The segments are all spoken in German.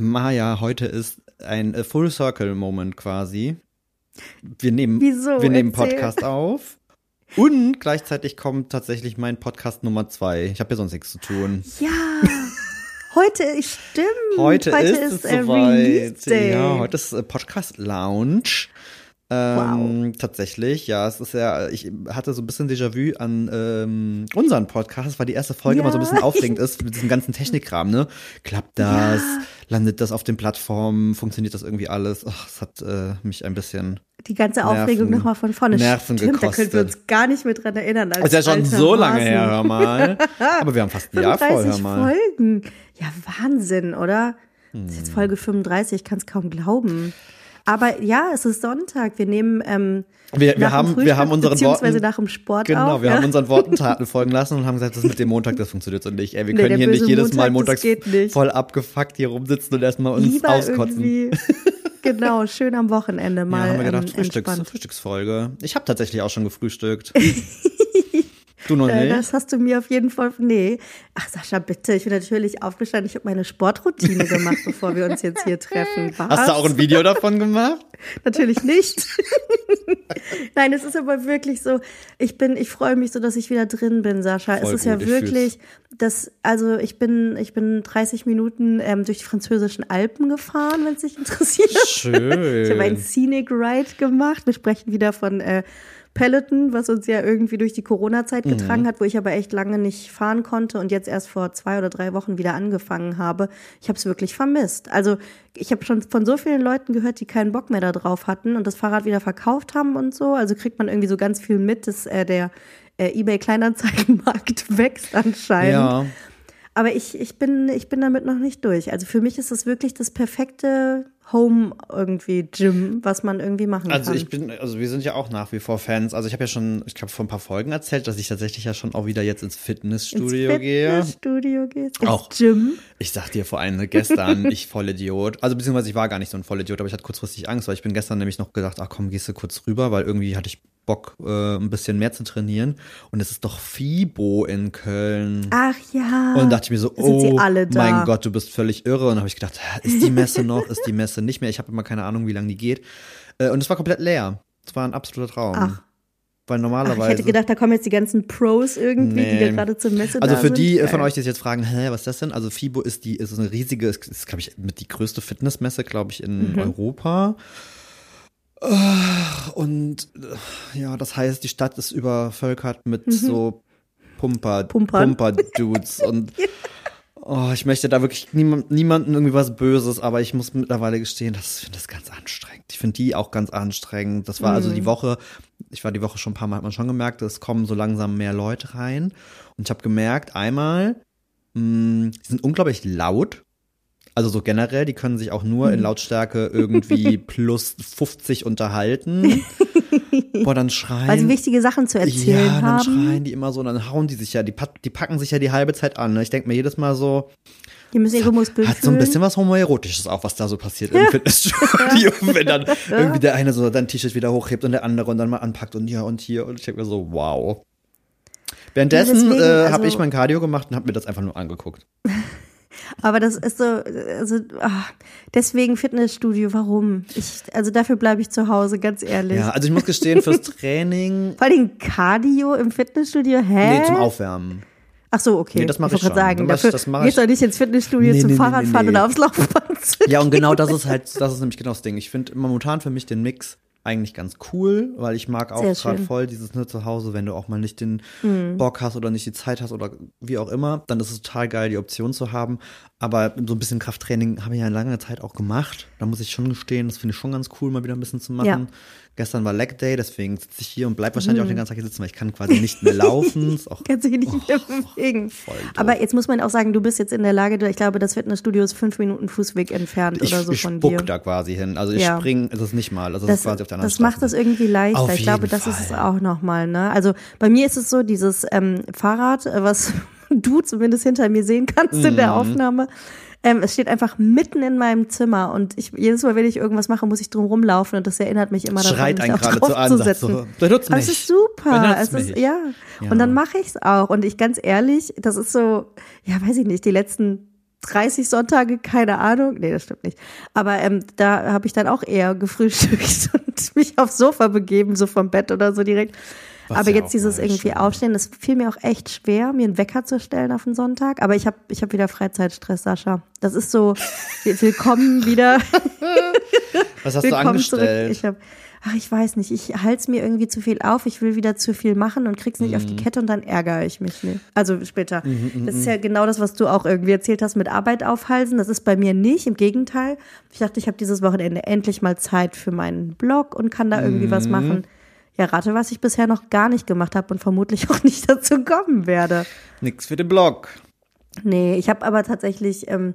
Maja, heute ist ein äh, Full Circle Moment quasi. Wir nehmen, Wieso? wir nehmen Erzähl. Podcast auf. Und gleichzeitig kommt tatsächlich mein Podcast Nummer zwei. Ich habe ja sonst nichts zu tun. Ja. Heute, stimmt. Heute, ist, es äh, soweit. Release Day. Ja, heute ist äh, Podcast Lounge. Ähm, Tatsächlich, ja, es ist ja, ich hatte so ein bisschen Déjà-vu an ähm, unseren Podcast, weil die erste Folge Ja. immer so ein bisschen aufregend ist mit diesem ganzen Technikkram, ne? Klappt das? Ja. Landet das auf den Plattformen? Funktioniert das irgendwie alles? Ach, es hat äh, mich ein bisschen. Die ganze Aufregung nochmal von vorne. Nerven Stimmt, da können wir gekostet. uns gar nicht mehr dran erinnern. Als Ist ja schon so lange Hasen. her, hör mal. Aber wir haben fast ein Jahr voll, hör 35 mal. Folgen. Ja, Wahnsinn, oder? Das ist Hm. jetzt Folge 35, ich kann es kaum glauben. Aber ja, es ist Sonntag. Wir nehmen ähm, Wir, wir nach dem haben, wir Frühstück haben unseren beziehungsweise Worten. nach dem Sport Genau, auf. wir ja. haben unseren Worten Taten folgen lassen und haben gesagt, das mit dem Montag, das funktioniert so nicht. Ey, wir Nee, können hier nicht jedes Mal Montag, das montags voll abgefuckt hier rumsitzen und erstmal uns Lieber auskotzen. genau, schön am Wochenende Ja, mal haben wir gedacht, ähm, Frühstücks. Frühstücksfolge. Ich habe tatsächlich auch schon gefrühstückt. du noch Äh, nicht? Das hast du mir auf jeden Fall. Nee. Ach, Sascha, bitte. Ich bin natürlich aufgestanden. Ich habe meine Sportroutine gemacht, bevor wir uns jetzt hier treffen. Was? Hast du auch ein Video davon gemacht? Natürlich nicht. Nein, es ist aber wirklich so. Ich bin, ich freue mich so, dass ich wieder drin bin, Sascha. Voll es ist ja gut, ich wirklich, das, also ich bin, ich bin 30 Minuten ähm, durch die französischen Alpen gefahren, wenn es dich interessiert. Schön. Ich habe einen Scenic Ride gemacht. Wir sprechen wieder von äh, Peloton, was uns ja irgendwie durch die Corona-Zeit Mhm. getragen hat, wo ich aber echt lange nicht fahren konnte und jetzt erst vor zwei oder drei Wochen wieder angefangen habe. Ich habe es wirklich vermisst. Also ich habe schon von so vielen Leuten gehört, die keinen Bock mehr darauf hatten und das Fahrrad wieder verkauft haben und so. Also kriegt man irgendwie so ganz viel mit, dass äh, der äh, eBay Kleinanzeigenmarkt wächst anscheinend. Ja. Aber ich, ich, bin, ich bin damit noch nicht durch. Also für mich ist es wirklich das perfekte Home irgendwie Gym, was man irgendwie machen Also kann. ich bin, also wir sind ja auch nach wie vor Fans. Also ich habe ja schon, ich glaube vor ein paar Folgen erzählt, dass ich tatsächlich ja schon auch wieder jetzt ins Fitnessstudio ins gehe. Fitnessstudio gehst. Ins Auch. Gym. Ich sag dir vor allem gestern, ich Vollidiot. Also beziehungsweise ich war gar nicht so ein Vollidiot, aber ich hatte kurzfristig Angst, weil ich bin gestern nämlich noch gedacht, ach komm, gehst du kurz rüber, weil irgendwie hatte ich Bock, äh, ein bisschen mehr zu trainieren. Und es ist doch FIBO in Köln. Ach ja. Und dachte ich mir so, oh mein Gott, du bist völlig irre. Und dann habe ich gedacht, ist die Messe noch, ist die Messe nicht mehr? Ich habe immer keine Ahnung, wie lange die geht. Äh, Und es war komplett leer. Es war ein absoluter Traum. Ach. Weil Ach, normalerweise. ich hätte gedacht, da kommen jetzt die ganzen Pros irgendwie, die da Nee. gerade zur Messe Also für sind. die äh, von euch, die sich jetzt fragen, hä, was ist das denn? Also FIBO ist die, ist eine riesige, ist, ist glaube ich, mit die größte Fitnessmesse, glaube ich, in Mhm. Europa. Ah, Und äh, ja, das heißt, die Stadt ist übervölkert mit so Pumper, Mhm. Pumper-Dudes und oh, ich möchte da wirklich niemand, niemanden irgendwie was Böses, aber ich muss mittlerweile gestehen, das finde das ganz anstrengend. Ich finde die auch ganz anstrengend. Das war Mhm. also die Woche, ich war die Woche schon ein paar Mal, hat man schon gemerkt, es kommen so langsam mehr Leute rein. Und ich habe gemerkt, einmal, mh, die sind unglaublich laut. Also so generell, die können sich auch nur Mhm. in Lautstärke irgendwie plus 50 unterhalten. Boah, dann schreien. Weil sie wichtige Sachen zu erzählen ja, dann haben. schreien die immer so, und dann hauen die sich ja, die, die packen sich ja die halbe Zeit an. Ne? Ich denke mir jedes Mal so, Die müssen ihre Muskeln hat so ein bisschen was Homoerotisches auch, was da so passiert im Fitnessstudio. Wenn dann irgendwie der eine so sein T-Shirt wieder hochhebt und der andere und dann mal anpackt und ja und hier. Und ich denke mir so, wow. Währenddessen Ja, äh, habe also- ich mein Cardio gemacht und habe mir das einfach nur angeguckt. Aber das ist so, also ah, deswegen Fitnessstudio, warum? Ich, also dafür bleibe ich zu Hause, ganz ehrlich. Ja, also ich muss gestehen, fürs Training, Vor allem Cardio im Fitnessstudio, hä? nee, zum Aufwärmen. Ach so, okay. Nee, das mach ich ich schon. sagen, Das- dafür das mach ich- du nicht ins Fitnessstudio Nee, zum nee, Fahrradfahren nee. oder aufs Laufband. Ja, und genau das ist halt, das ist nämlich genau das Ding. Ich finde momentan für mich den Mix eigentlich ganz cool, weil ich mag auch gerade voll dieses ne, zu Hause, wenn du auch mal nicht den Mhm. Bock hast oder nicht die Zeit hast oder wie auch immer, dann ist es total geil, die Option zu haben. Aber so ein bisschen Krafttraining habe ich ja in langer Zeit auch gemacht. Da muss ich schon gestehen, das finde ich schon ganz cool, mal wieder ein bisschen zu machen. Ja. Gestern war Leg Day, deswegen sitze ich hier und bleib wahrscheinlich auch den ganzen Tag hier sitzen, weil ich kann quasi nicht mehr laufen. Ist auch Kannst dich nicht mehr bewegen. Oh, voll doof. Aber jetzt muss man auch sagen, du bist jetzt in der Lage, ich glaube, das Fitnessstudio ist fünf Minuten Fußweg entfernt ich, oder so ich von spuck dir. da quasi hin. Also ich Ja. spring, ist es nicht mal. Also das, ist quasi auf der anderen das macht das Straße. irgendwie leichter. Auf ich glaube, jeden das ist es Fall. auch nochmal. Ne? Also bei mir ist es so, dieses ähm, Fahrrad, äh, was du zumindest hinter mir sehen kannst in Mhm. der Aufnahme, ähm, es steht einfach mitten in meinem Zimmer und ich, jedes Mal, wenn ich irgendwas mache, muss ich drum rumlaufen und das erinnert mich immer daran, Schreit mich einen auch drauf an, zu setzen. so, benutzt mich. es ist super. Es ist, ja. Ja. Und dann mache ich es auch. Und ich ganz ehrlich, das ist so, ja, weiß ich nicht, die letzten 30 Sonntage, keine Ahnung. Nee, das stimmt nicht. Aber ähm, da habe ich dann auch eher gefrühstückt und mich aufs Sofa begeben, so vom Bett oder so direkt. Was Aber ja jetzt dieses irgendwie. Aufstehen, das fiel mir auch echt schwer, mir einen Wecker zu stellen auf den Sonntag. Aber ich habe ich hab wieder Freizeitstress, Sascha. Das ist so, willkommen wieder. Was hast du Willkommen zurück. angestellt? Ich hab, ach, ich weiß nicht, ich halte es mir irgendwie zu viel auf, ich will wieder zu viel machen und krieg's nicht auf Mhm. die Kette und dann ärgere ich mich nicht. Also später. das ist ja genau das, was du auch irgendwie erzählt hast mit Arbeit aufhalsen. Das ist bei mir nicht, im Gegenteil. Ich dachte, ich habe dieses Wochenende endlich mal Zeit für meinen Blog und kann da irgendwie was Mhm. machen. Ja, rate, was ich bisher noch gar nicht gemacht habe und vermutlich auch nicht dazu kommen werde. Nix für den Blog. Nee, ich habe aber tatsächlich ähm,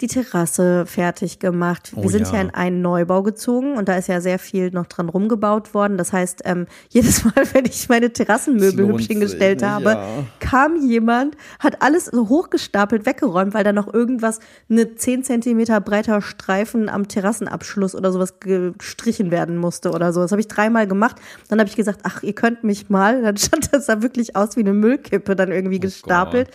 die Terrasse fertig gemacht. Wir Oh sind ja. ja in einen Neubau gezogen und da ist ja sehr viel noch dran rumgebaut worden. Das heißt, ähm, jedes Mal, wenn ich meine Terrassenmöbel hübsch hingestellt ne? habe, Ja. kam jemand, hat alles so hochgestapelt weggeräumt, weil da noch irgendwas, eine 10 Zentimeter breiter Streifen am Terrassenabschluss oder sowas gestrichen werden musste oder so. Das habe ich dreimal gemacht. Dann habe ich gesagt, ach, ihr könnt mich mal. Dann stand das da wirklich aus wie eine Müllkippe dann irgendwie gestapelt.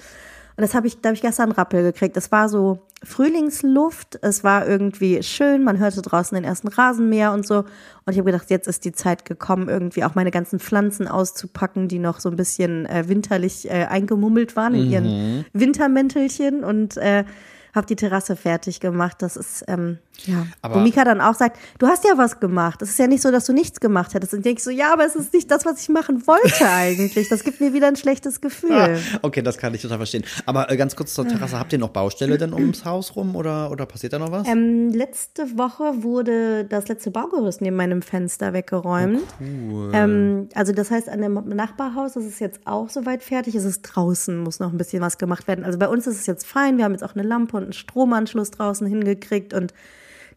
Und das habe ich, da habe ich gestern einen Rappel gekriegt. Es war so Frühlingsluft, es war irgendwie schön, man hörte draußen den ersten Rasenmäher und so. Und ich habe gedacht, jetzt ist die Zeit gekommen, irgendwie auch meine ganzen Pflanzen auszupacken, die noch so ein bisschen äh, winterlich äh, eingemummelt waren in ihren Wintermäntelchen und äh, habe die Terrasse fertig gemacht. Das ist, ähm, ja. Aber- Wo Mika dann auch sagt, du hast ja was gemacht. Es ist ja nicht so, dass du nichts gemacht hättest. Und denke ich so, ja, aber es ist nicht das, was ich machen wollte eigentlich. Das gibt mir wieder ein schlechtes Gefühl. Ah, okay, das kann ich total verstehen. Aber äh, ganz kurz zur Terrasse. Habt ihr noch Baustelle denn ums Haus rum oder, oder passiert da noch was? Ähm, letzte Woche wurde das letzte Baugerüst neben meinem Fenster weggeräumt. cool. Ähm, also das heißt, an dem Nachbarhaus ist es jetzt auch soweit fertig. Es ist draußen, muss noch ein bisschen was gemacht werden. Also bei uns ist es jetzt fein. Wir haben jetzt auch eine Lampe und einen Stromanschluss draußen hingekriegt und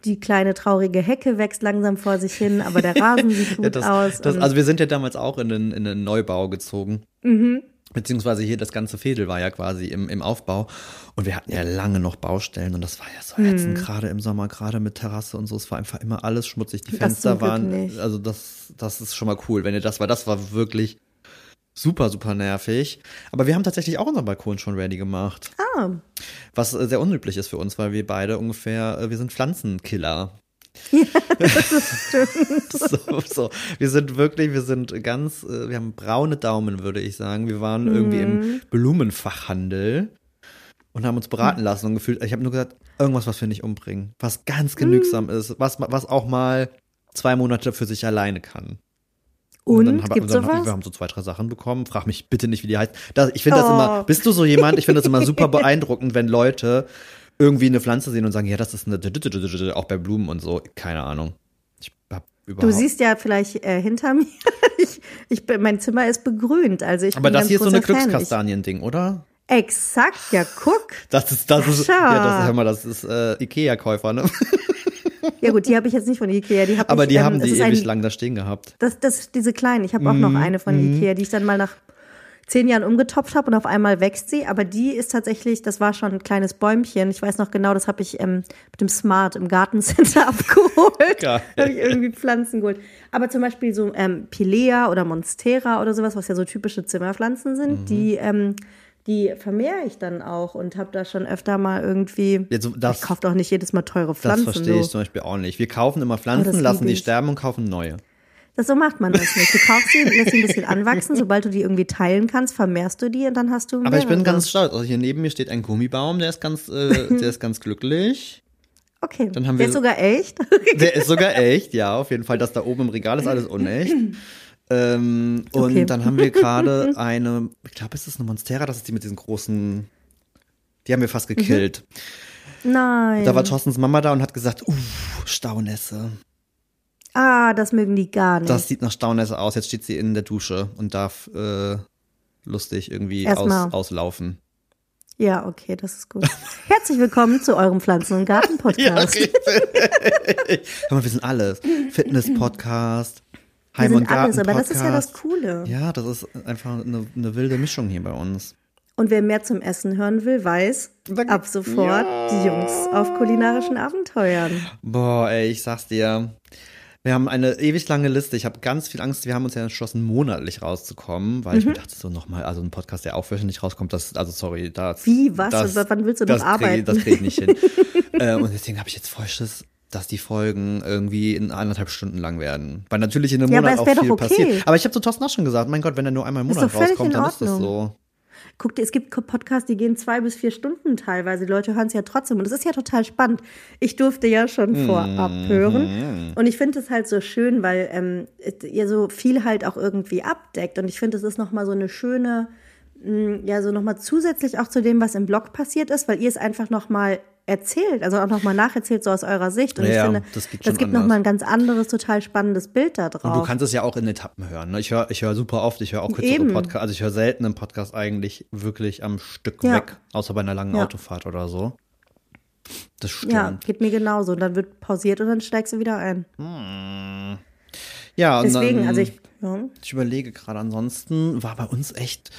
die kleine traurige Hecke wächst langsam vor sich hin, aber der Rasen sieht gut Ja, das, aus. das, also wir sind ja damals auch in den, in den Neubau gezogen. Mhm. Beziehungsweise hier das ganze Fädel war ja quasi im, im Aufbau. Und wir hatten ja lange noch Baustellen und das war ja so ätzend, gerade im Sommer, gerade mit Terrasse und so. Es war einfach immer alles schmutzig. Die Das Fenster waren, nicht. also das, das ist schon mal cool, wenn ihr das war. Das war wirklich super, super nervig. Aber wir haben tatsächlich auch unseren Balkon schon ready gemacht. ah, Was äh, sehr unüblich ist für uns, weil wir beide ungefähr, äh, wir sind Pflanzenkiller. so, so. Wir sind wirklich, wir sind ganz, äh, wir haben braune Daumen, würde ich sagen. Wir waren irgendwie im Blumenfachhandel und haben uns beraten lassen und gefühlt, ich habe nur gesagt, irgendwas, was wir nicht umbringen, was ganz genügsam ist, was, was auch mal zwei Monate für sich alleine kann. Und, dann haben, dann? Wir haben so zwei, drei Sachen bekommen. Frag mich bitte nicht, wie die heißt. Das, ich finde das Oh. immer, bist du so jemand? Ich finde das immer super beeindruckend, wenn Leute irgendwie eine Pflanze sehen und sagen, ja, das ist eine, auch bei Blumen und so. Keine Ahnung. Ich hab Du überhaupt. siehst ja vielleicht äh, hinter mir, ich, ich, bin- mein Zimmer ist begrünt, also ich aber bin das hier ist so eine Glückskastanien-Ding, oder? Exakt, ja, guck. Das ist, das ist, Sascha. ja, das, hör mal, das ist äh, Ikea-Käufer, ne? Ja gut, die habe ich jetzt nicht von Ikea, die habe Aber ich, die ähm, haben die ewig ein, lang da stehen gehabt. Das, das, diese kleinen, ich habe auch noch Mhm, eine von Ikea, die ich dann mal nach zehn Jahren umgetopft habe und auf einmal wächst sie. Aber die ist tatsächlich, das war schon ein kleines Bäumchen. Ich weiß noch genau, das habe ich ähm, mit dem Smart im Gartencenter abgeholt. Geil. habe ich irgendwie Pflanzen geholt. Aber zum Beispiel so ähm, Pilea oder Monstera oder sowas, was ja so typische Zimmerpflanzen sind, Mhm. die ähm, die vermehre ich dann auch und habe da schon öfter mal irgendwie. Jetzt, das, ich kaufe doch nicht jedes Mal teure das Pflanzen. verstehe ich so. zum Beispiel auch nicht. Wir kaufen immer Oh, das Pflanzen, lieb lassen die sterben und kaufen neue. Das so macht man das nicht. Du kaufst sie, lässt sie ein bisschen anwachsen, sobald du die irgendwie teilen kannst, vermehrst du die und dann hast du Aber ich bin ganz stolz. Also hier neben mir steht ein Gummibaum, der ist ganz, äh, der ist ganz glücklich. Okay, Dann haben der wir- ist sogar echt. Der ist sogar echt, ja, auf jeden Fall. Das da oben im Regal ist alles unecht. Ähm, und Okay. dann haben wir gerade eine, ich glaube, ist das eine Monstera? Das ist die mit diesen großen, die haben wir fast gekillt. Nein. Da war Thorstens Mama da und hat gesagt, uh, Staunässe. ah, das mögen die gar nicht. Das sieht nach Staunässe aus. Jetzt steht sie in der Dusche und darf äh, lustig irgendwie aus, auslaufen. ja, okay, das ist gut. Herzlich willkommen zu eurem Pflanzen- und Garten-Podcast. richtig. Hör mal, wir sind alles. Fitness-Podcast, Wir Heim- und sind alles, aber das ist ja das Coole. Ja, das ist einfach eine, eine wilde Mischung hier bei uns. Und wer mehr zum Essen hören will, weiß, Dann- ab sofort Ja. die Jungs auf kulinarischen Abenteuern. Boah, ey, ich sag's dir. Wir haben eine ewig lange Liste. Ich habe ganz viel Angst. Wir haben uns ja entschlossen, monatlich rauszukommen, weil Mhm. ich mir dachte, so nochmal, also ein Podcast, der auch wöchentlich rauskommt, das, also sorry, das. Wie, was? Das, Wann willst du noch das arbeiten? Krieg, das kriege ich nicht hin. äh, und deswegen habe ich jetzt voll Schiss, dass die Folgen irgendwie in anderthalb Stunden lang werden. Weil natürlich in einem Ja, Monat auch viel okay. passiert. Aber ich habe zu Thorsten auch schon gesagt, mein Gott, wenn er nur einmal im Monat rauskommt, dann ist das so. Guck dir, es gibt Podcasts, die gehen zwei bis vier Stunden teilweise. Die Leute hören es ja trotzdem. Und es ist ja total spannend. Ich durfte ja schon Mhm. vorab hören. Und ich finde es halt so schön, weil ähm, ihr so viel halt auch irgendwie abdeckt. Und ich finde, es ist nochmal so eine schöne, mh, ja, so nochmal zusätzlich auch zu dem, was im Blog passiert ist, weil ihr es einfach nochmal erzählt, also auch nochmal nacherzählt, so aus eurer Sicht. Und Ja, ich finde, das geht das gibt nochmal ein ganz anderes, total spannendes Bild da drauf. Und du kannst es ja auch in Etappen hören. Ne? Ich höre ich hör super oft, ich höre auch kürzere. Podcasts. Also ich höre selten einen Podcast eigentlich wirklich am Stück Ja. weg, außer bei einer langen Ja. Autofahrt oder so. Das stimmt. ja, geht mir genauso. Und dann wird pausiert und dann steigst du wieder ein. Ja, und Deswegen, dann, also ich, ja. ich überlege gerade, ansonsten war bei uns echt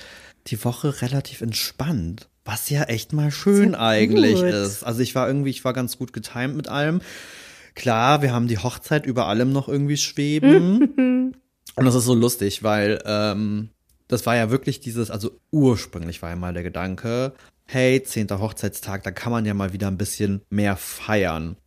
die Woche relativ entspannt. Was ja echt mal schön Sehr eigentlich gut. ist. Also ich war irgendwie, ich war ganz gut getimt mit allem. Klar, wir haben die Hochzeit über allem noch irgendwie schweben. Und das ist so lustig, weil ähm, das war ja wirklich dieses, also ursprünglich war ja mal der Gedanke, hey, zehnter Hochzeitstag, da kann man ja mal wieder ein bisschen mehr feiern.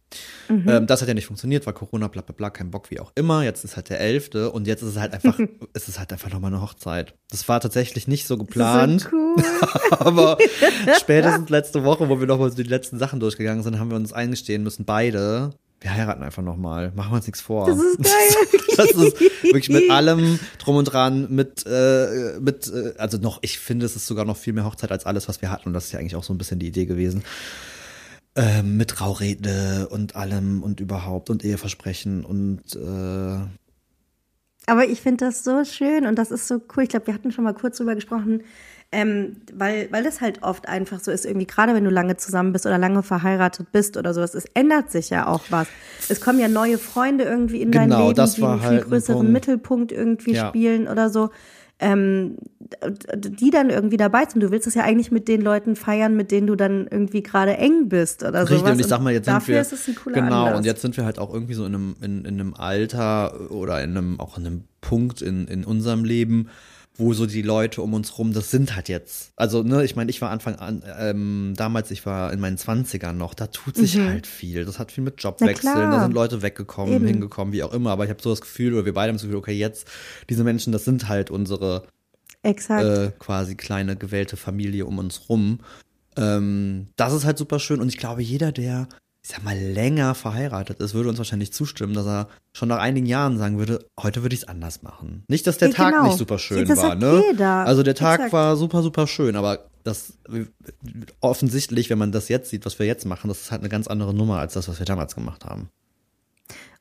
Ähm, das hat ja nicht funktioniert, war Corona, bla bla bla, kein Bock, wie auch immer. Jetzt ist halt der elfte und jetzt ist es halt einfach, es ist halt einfach nochmal eine Hochzeit. Das war tatsächlich nicht so geplant. So cool. Aber spätestens letzte Woche, wo wir nochmal so die letzten Sachen durchgegangen sind, haben wir uns eingestehen müssen, beide, wir heiraten einfach nochmal. Machen wir uns nichts vor. Das ist geil. Das ist wirklich mit allem drum und dran, mit, äh, mit, äh, also noch, ich finde, es ist sogar noch viel mehr Hochzeit als alles, was wir hatten. Und das ist ja eigentlich auch so ein bisschen die Idee gewesen. Ähm, mit Traurede und allem und überhaupt und Eheversprechen und äh, Aber ich finde das so schön und das ist so cool. Ich glaube, wir hatten schon mal kurz drüber gesprochen, ähm, weil, weil das halt oft einfach so ist, irgendwie, gerade wenn du lange zusammen bist oder lange verheiratet bist oder sowas, es ändert sich ja auch was. Es kommen ja neue Freunde irgendwie in dein Genau, Leben, das die einen viel halt ein größeren Punkt. Mittelpunkt irgendwie Ja. spielen oder so. Ähm, die dann irgendwie dabei sind. Du willst es ja eigentlich mit den Leuten feiern, mit denen du dann irgendwie gerade eng bist oder Richtig, sowas. und ich sag mal, jetzt sind dafür wir, ist es ein cooler genau, Anlass. und jetzt sind wir halt auch irgendwie so in einem, in, in einem Alter oder in einem, auch in einem Punkt in, in unserem Leben, wo so die Leute um uns rum, das sind halt jetzt, also, ne, ich meine, ich war Anfang an, ähm, damals, ich war in meinen Zwanzigern noch, da tut sich halt viel. Das hat viel mit Jobwechseln, klar. da sind Leute weggekommen, Eben. hingekommen, wie auch immer, aber ich habe so das Gefühl, oder wir beide haben das Gefühl, okay, jetzt, diese Menschen, das sind halt unsere äh, quasi kleine gewählte Familie um uns rum. Ähm, das ist halt super schön und ich glaube, jeder, der, ich sag mal, länger verheiratet ist, würde uns wahrscheinlich zustimmen, dass er schon nach einigen Jahren sagen würde, heute würde ich es anders machen. Nicht, dass der Ja, Tag genau. nicht super schön Das war, ne? jeder. Also der Tag Exakt. war super, super schön, aber das offensichtlich, wenn man das jetzt sieht, was wir jetzt machen, das ist halt eine ganz andere Nummer als das, was wir damals gemacht haben.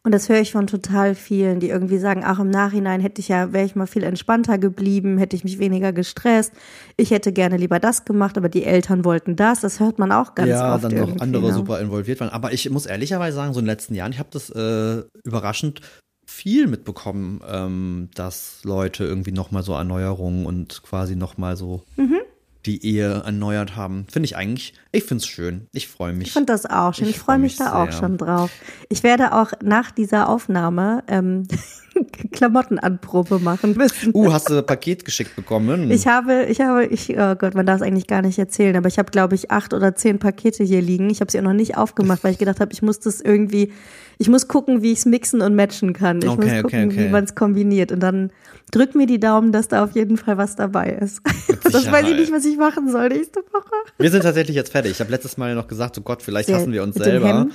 Und das höre ich von total vielen, die irgendwie sagen, ach, im Nachhinein hätte ich ja, wäre ich mal viel entspannter geblieben, hätte ich mich weniger gestresst. Ich hätte gerne lieber das gemacht, aber die Eltern wollten das. Das hört man auch ganz ja, oft dann noch andere ne? super involviert waren. Aber ich muss ehrlicherweise sagen, so in den letzten Jahren, ich habe das äh, überraschend viel mitbekommen, ähm, dass Leute irgendwie nochmal so Erneuerungen und quasi nochmal so Mhm. Die Ehe erneuert haben. Finde ich eigentlich, ich finde es schön. Ich freue mich. Ich finde das auch schön. Ich Ich, freue freu mich mich da auch sehr. schon drauf. Ich werde auch nach dieser Aufnahme ähm, Klamottenanprobe machen müssen. uh, hast du ein Paket geschickt bekommen? Ich habe, ich habe, ich, oh Gott, man darf es eigentlich gar nicht erzählen, aber ich habe, glaube ich, acht oder zehn Pakete hier liegen. Ich habe sie auch noch nicht aufgemacht, weil ich gedacht habe, ich muss das irgendwie, ich muss gucken, wie ich es mixen und matchen kann. Ich Okay, muss okay, gucken, okay. wie man es kombiniert. Und dann drück mir die Daumen, dass da auf jeden Fall was dabei ist. Das weiß ich nicht, was ich machen soll nächste Woche. wir sind tatsächlich jetzt fertig. Ich habe letztes Mal noch gesagt, oh Gott, vielleicht hassen wir uns selber.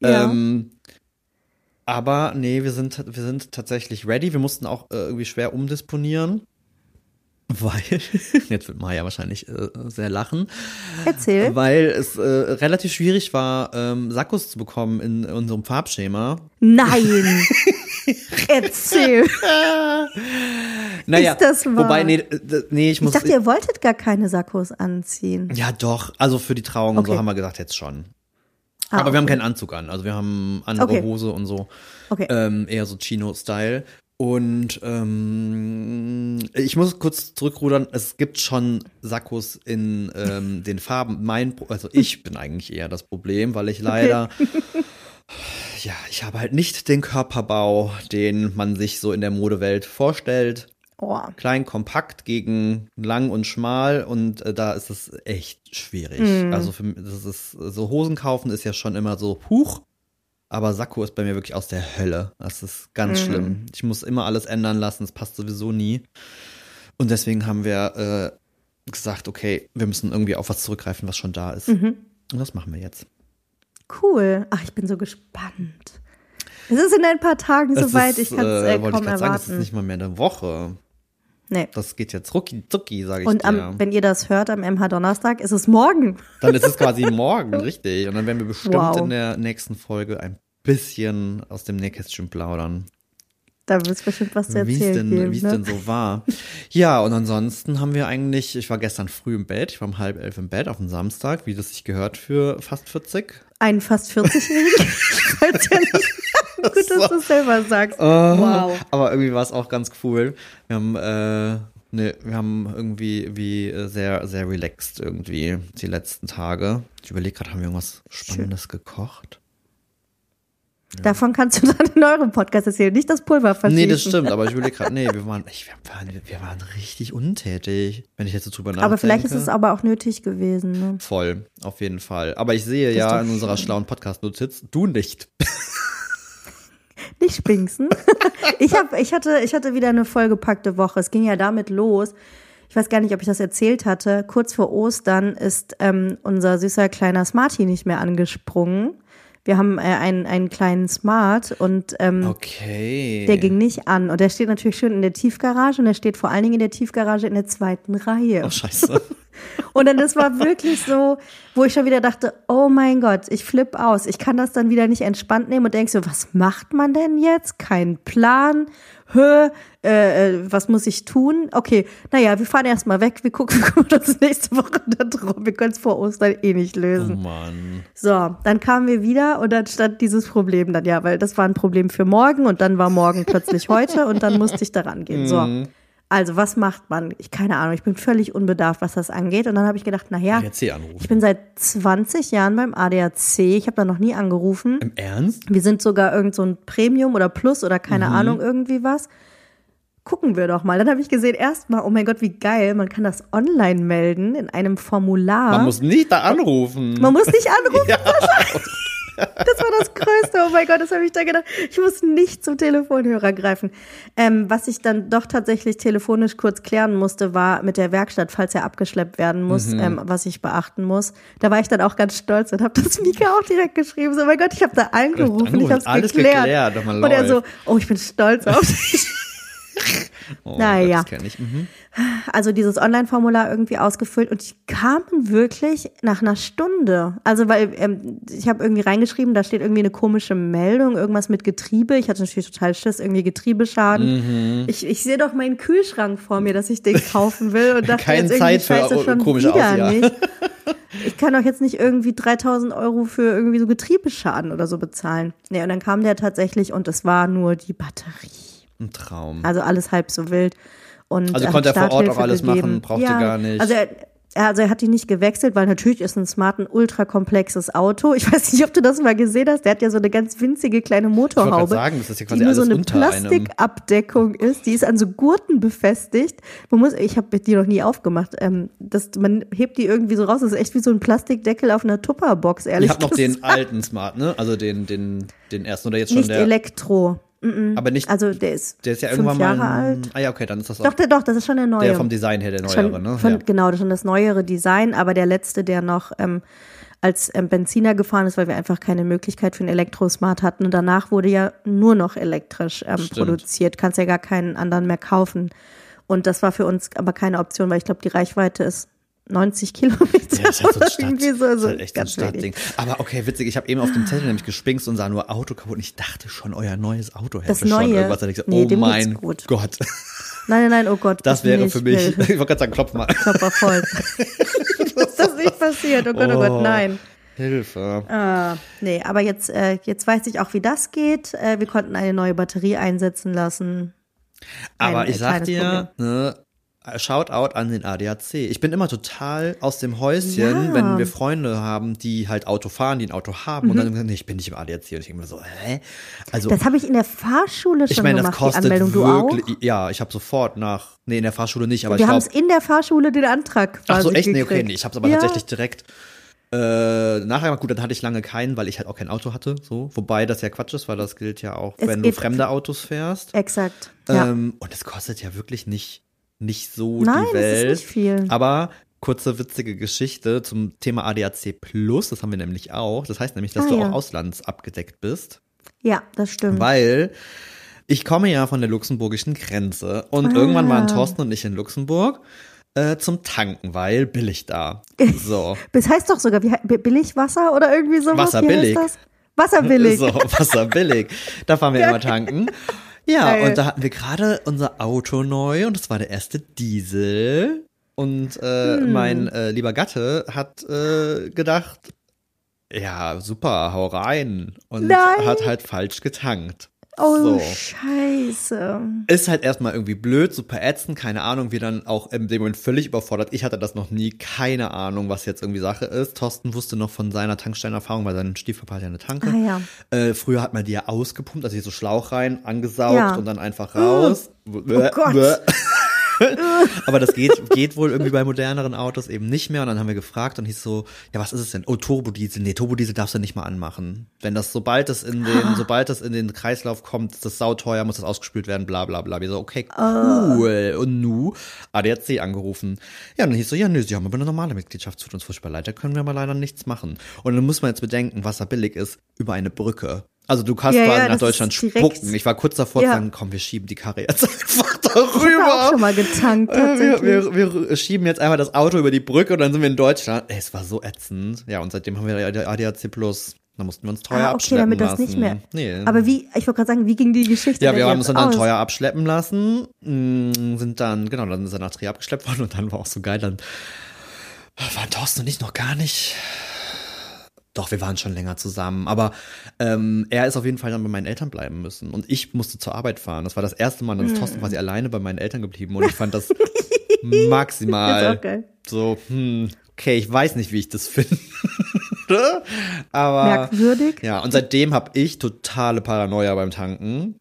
Ja. Ähm, aber nee, wir sind, wir sind tatsächlich ready. Wir mussten auch äh, irgendwie schwer umdisponieren. Weil, jetzt wird Maya wahrscheinlich äh, sehr lachen, Erzähl. weil es äh, relativ schwierig war, ähm, Sakkos zu bekommen in unserem Farbschema. Nein. Erzähl. Naja, Ist das wahr? wobei, nee, nee ich Ich muss. dachte, ihr wolltet gar keine Sakkos anziehen. ja, doch, also für die Trauung und so Okay. haben wir gesagt, jetzt schon. Ah, Aber wir haben keinen Anzug an, also wir haben andere Okay. Hose und so. Okay. ähm, eher so Chino-Style. Und ähm, ich muss kurz zurückrudern, es gibt schon Sakkos in ähm, den Farben. Mein, also ich bin eigentlich eher das Problem, weil ich leider ja, ich habe halt nicht den Körperbau, den man sich so in der Modewelt vorstellt. Oh. Klein, kompakt gegen lang und schmal und äh, da ist es echt schwierig. Mhm. Also für, mich- das ist so Hosen kaufen ist ja schon immer so Huch, aber Sakko ist bei mir wirklich aus der Hölle. Das ist ganz Mhm. schlimm. Ich muss immer alles ändern lassen, es passt sowieso nie. Und deswegen haben wir äh, gesagt, okay, wir müssen irgendwie auf was zurückgreifen, was schon da ist. Mhm. Und das machen wir jetzt. Cool. Ach, ich bin so gespannt. Es ist in ein paar Tagen soweit, ich kann es äh, wollte kaum ich grad sagen, es ist erwarten. nicht mal mehr eine Woche. Nee. Das geht jetzt rucki zucki, sage ich Und dir. am, wenn ihr das hört, am MH Donnerstag, ist es morgen. Dann ist es quasi morgen, richtig. Und dann werden wir bestimmt Wow. in der nächsten Folge ein bisschen aus dem Nähkästchen plaudern, Da wird es bestimmt was zu wie es erzählen denn, geben. wie es ne? denn so war. Ja, und ansonsten haben wir eigentlich, ich war gestern früh im Bett, ich war um halb elf im Bett auf dem Samstag, wie das sich gehört für fast 40. Einen fast 40-Jährigen. Falls ihr nicht- Gut, dass du es selber sagst. wow. Aber irgendwie war es auch ganz cool. Wir haben, äh, ne, wir haben irgendwie wie äh, sehr, sehr relaxed irgendwie die letzten Tage. Ich überlege gerade, haben wir irgendwas Spannendes gekocht? Davon kannst du dann in eurem Podcast erzählen, nicht das Pulver verschießen. Nee, das stimmt, aber ich überlege gerade, nee, wir waren, ich, wir, waren, wir waren richtig untätig, wenn ich jetzt so drüber nachdenke. Aber vielleicht ist es aber auch nötig gewesen. Ne? Voll, auf jeden Fall. Aber ich sehe ja in unserer schlauen Podcast-Notiz, du nicht. Nicht spinksen. ich, hab, ich, hatte, ich hatte wieder eine vollgepackte Woche. Es ging ja damit los. Ich weiß gar nicht, ob ich das erzählt hatte. Kurz vor Ostern ist ähm, unser süßer kleiner Smarty nicht mehr angesprungen. Wir haben äh, einen, einen kleinen Smart und ähm, Okay. der ging nicht an. Und der steht natürlich schön in der Tiefgarage und der steht vor allen Dingen in der Tiefgarage in der zweiten Reihe. Oh, scheiße. Und dann, das war wirklich so, wo ich schon wieder dachte, oh mein Gott, ich flipp aus. Ich kann das dann wieder nicht entspannt nehmen und denk so, was macht man denn jetzt? Kein Plan. Hö, äh, äh, was muss ich tun? Okay, naja, wir fahren erstmal weg. Wir gucken, wir gucken uns nächste Woche da drum. Wir können es vor Ostern eh nicht Oh lösen. Mann. So, dann kamen wir wieder und dann stand dieses Problem dann, ja, weil das war ein Problem für morgen und dann war morgen plötzlich heute und dann musste ich daran gehen. So. Also, was macht man? Ich keine Ahnung, ich bin völlig unbedarft, was das angeht. Und dann habe ich gedacht, naja, ich bin seit 20 Jahren beim ADAC. Ich habe da noch nie angerufen. Im Ernst? Wir sind sogar irgend so ein Premium oder Plus oder keine Mhm. Ahnung, irgendwie was. Gucken wir doch mal. Dann habe ich gesehen, erstmal, oh mein Gott, wie geil, man kann das online melden in einem Formular. Man muss nicht da anrufen. Man muss nicht anrufen. ja. Das war das Größte. Oh mein Gott, das habe ich da gedacht. Ich muss nicht zum Telefonhörer greifen. Ähm, was ich dann doch tatsächlich telefonisch kurz klären musste, war mit der Werkstatt, falls er abgeschleppt werden muss, Mhm. ähm, was ich beachten muss. Da war ich dann auch ganz stolz und habe das Mika auch direkt geschrieben. So, oh mein Gott, ich habe da angerufen, ich habe es geklärt. geklärt, und er so, oh, ich bin stolz auf dich. Oh, Naja. Das ich. Mhm. also dieses Online-Formular irgendwie ausgefüllt und die kamen wirklich nach einer Stunde. Also weil ähm, ich habe irgendwie reingeschrieben, da steht irgendwie eine komische Meldung, irgendwas mit Getriebe. Ich hatte natürlich total Schiss, irgendwie Getriebeschaden. Mhm. Ich, ich sehe doch meinen Kühlschrank vor mir, dass ich den kaufen will und dachte Keine jetzt irgendwie Zeit für scheiße schon komische wieder Ausjahr. nicht. Ich kann doch jetzt nicht irgendwie 3000 Euro für irgendwie so Getriebeschaden oder so bezahlen. Nee, und dann kam der tatsächlich und es war nur die Batterie. Ein Traum. Also alles halb so wild. Und Also konnte er vor Ort auch alles gegeben. machen, brauchte gar nicht. Also er, also er hat die nicht gewechselt, weil natürlich ist ein Smart ein ultra komplexes Auto. Ich weiß nicht, ob du das mal gesehen hast. Der hat ja so eine ganz winzige kleine ich Motorhaube, sagen, das ist ja die nur so eine. Plastikabdeckung ist. Die ist an so Gurten befestigt. Man muss, ich habe die noch nie aufgemacht. Ähm, das, man hebt die irgendwie so raus. Das ist echt wie so ein Plastikdeckel auf einer Tupperbox, ehrlich Ihr habt noch gesagt. den alten Smart, ne? Also den, den, den ersten oder jetzt schon Nicht der. Elektro. Aber nicht, Also der ist, der ist ja fünf irgendwann Jahre mal. alt. Ah ja, okay, dann ist das auch Doch, der, doch, das ist schon der neue. der vom Design her der neuere, schon, ne? von, ja. Genau, das ist schon das neuere Design, aber der letzte, der noch ähm, als ähm, Benziner gefahren ist, weil wir einfach keine Möglichkeit für einen Elektrosmart hatten. Und danach wurde ja nur noch elektrisch ähm, produziert. Kannst ja gar keinen anderen mehr kaufen. Und das war für uns aber keine Option, weil ich glaube, die Reichweite ist 90 Kilometer. Ja, ist halt so ein Stadt, irgendwie so, ist so halt echt so ein. Stadtding. Aber okay, witzig, ich habe eben auf dem Zettel nämlich gespinkst und sah nur Auto kaputt und ich dachte schon, euer neues Auto hätte Das schon neue? irgendwas. Da ich gesagt, Nee, oh mein gut. Gott, Nein, nein, nein, oh Gott. das wäre nicht. für mich, ich wollte gerade sagen, klopf mal. Körper voll. Dass das nicht passiert. Oh Gott, oh, Oh. Gott, nein. Hilfe. Ah, nee, aber jetzt, äh, jetzt weiß ich auch, wie das geht. Äh, wir konnten eine neue Batterie einsetzen lassen. Aber ein ich sag kleines dir, ne, Shoutout an den ADAC. Ich bin immer total aus dem Häuschen, Ja. wenn wir Freunde haben, die halt Auto fahren, die ein Auto haben und dann sagen, nee, ich bin nicht im ADAC. Und ich denke mir so, hä? Also, Das habe ich in der Fahrschule ich schon meine, das gemacht, die kostet Anmeldung. Du wirklich, auch? ja, ich habe sofort nach, nee, in der Fahrschule nicht, aber Wir ich haben es in der Fahrschule den Antrag quasi ach so, echt? Nee, gekriegt. okay, nee, ich habe es aber ja. tatsächlich direkt äh, nachher, gut, dann hatte ich lange keinen, weil ich halt auch kein Auto hatte, so. Wobei das ja Quatsch ist, weil das gilt ja auch, Es wenn du fremde Autos fährst. Exakt. Ja. Ähm, und es kostet ja wirklich nicht, nicht so Nein, die es ist Welt. nicht viel. Aber kurze witzige Geschichte zum Thema ADAC Plus, das haben wir nämlich auch. Das heißt nämlich, dass Ah, du ja. auch auslandsabgedeckt bist, ja, das stimmt. weil ich komme ja von der luxemburgischen Grenze und Ah. irgendwann waren Thorsten und ich in Luxemburg äh, zum Tanken, weil billig da. So. Das heißt doch sogar, wie, he- B- Billigwasser oder irgendwie sowas? Wasser billig. das? Wasser billig. So, Wasser billig. Da fahren wir immer tanken. Ja, Geil. und da hatten wir gerade unser Auto neu und das war der erste Diesel. Und äh, Hm. mein äh, lieber Gatte hat äh, gedacht, ja, super, hau rein. Und Nein. hat halt falsch getankt. Oh, so. scheiße. Ist halt erstmal irgendwie blöd, super ätzend, keine Ahnung, wir dann auch in dem Moment völlig überfordert. Ich hatte das noch nie, keine Ahnung, was jetzt irgendwie Sache ist. Thorsten wusste noch von seiner Tankstellenerfahrung, weil sein Stiefpapa hat ja eine Tanke. Ah, ja. Äh, früher hat man die ja ausgepumpt, also hier so Schlauch rein, angesaugt Ja. und dann einfach raus. Oh Gott. Aber das geht, geht wohl irgendwie bei moderneren Autos eben nicht mehr. Und dann haben wir gefragt und hieß so, ja, was ist es denn? Oh, Turbodiesel. Nee, Turbodiesel darfst du nicht mal anmachen. Wenn das, sobald es in den, sobald das in den Kreislauf kommt, ist das sauteuer, muss das ausgespült werden, bla, bla, bla. Wir so, okay, cool. Und nu, ADAC angerufen. Ja, und dann hieß so, ja, nö, sie haben aber eine normale Mitgliedschaft, tut uns furchtbar leid, da können wir aber leider nichts machen. Und dann muss man jetzt bedenken, was da billig ist, über eine Brücke. Also du kannst Ja, quasi ja, nach Deutschland spucken. Ich war kurz davor Ja. zu sagen, komm, wir schieben die Karre jetzt einfach Ich habe darüber. auch schon mal getankt, Wir, wir, wir schieben jetzt einfach das Auto über die Brücke und dann sind wir in Deutschland. Ey, es war so ätzend. Ja, und seitdem haben wir ADAC Plus. Da mussten wir uns teuer Ah, okay, abschleppen damit das lassen. nicht mehr. Nee. Aber wie, ich wollte gerade sagen, wie ging die Geschichte ja, wir haben uns dann aus? teuer abschleppen lassen, mh, sind dann, genau, dann ist er nach Trier abgeschleppt worden und dann war auch so geil, dann waren Thorsten und ich noch gar nicht. Doch, wir waren schon länger zusammen, aber ähm, er ist auf jeden Fall dann bei meinen Eltern bleiben müssen und ich musste zur Arbeit fahren. Das war das erste Mal, dann ist Hm. Thorsten quasi alleine bei meinen Eltern geblieben und ich fand das Das maximal geil. so, hm, okay, ich weiß nicht, wie ich das finde. Aber Merkwürdig. ja, und seitdem habe ich totale Paranoia beim Tanken.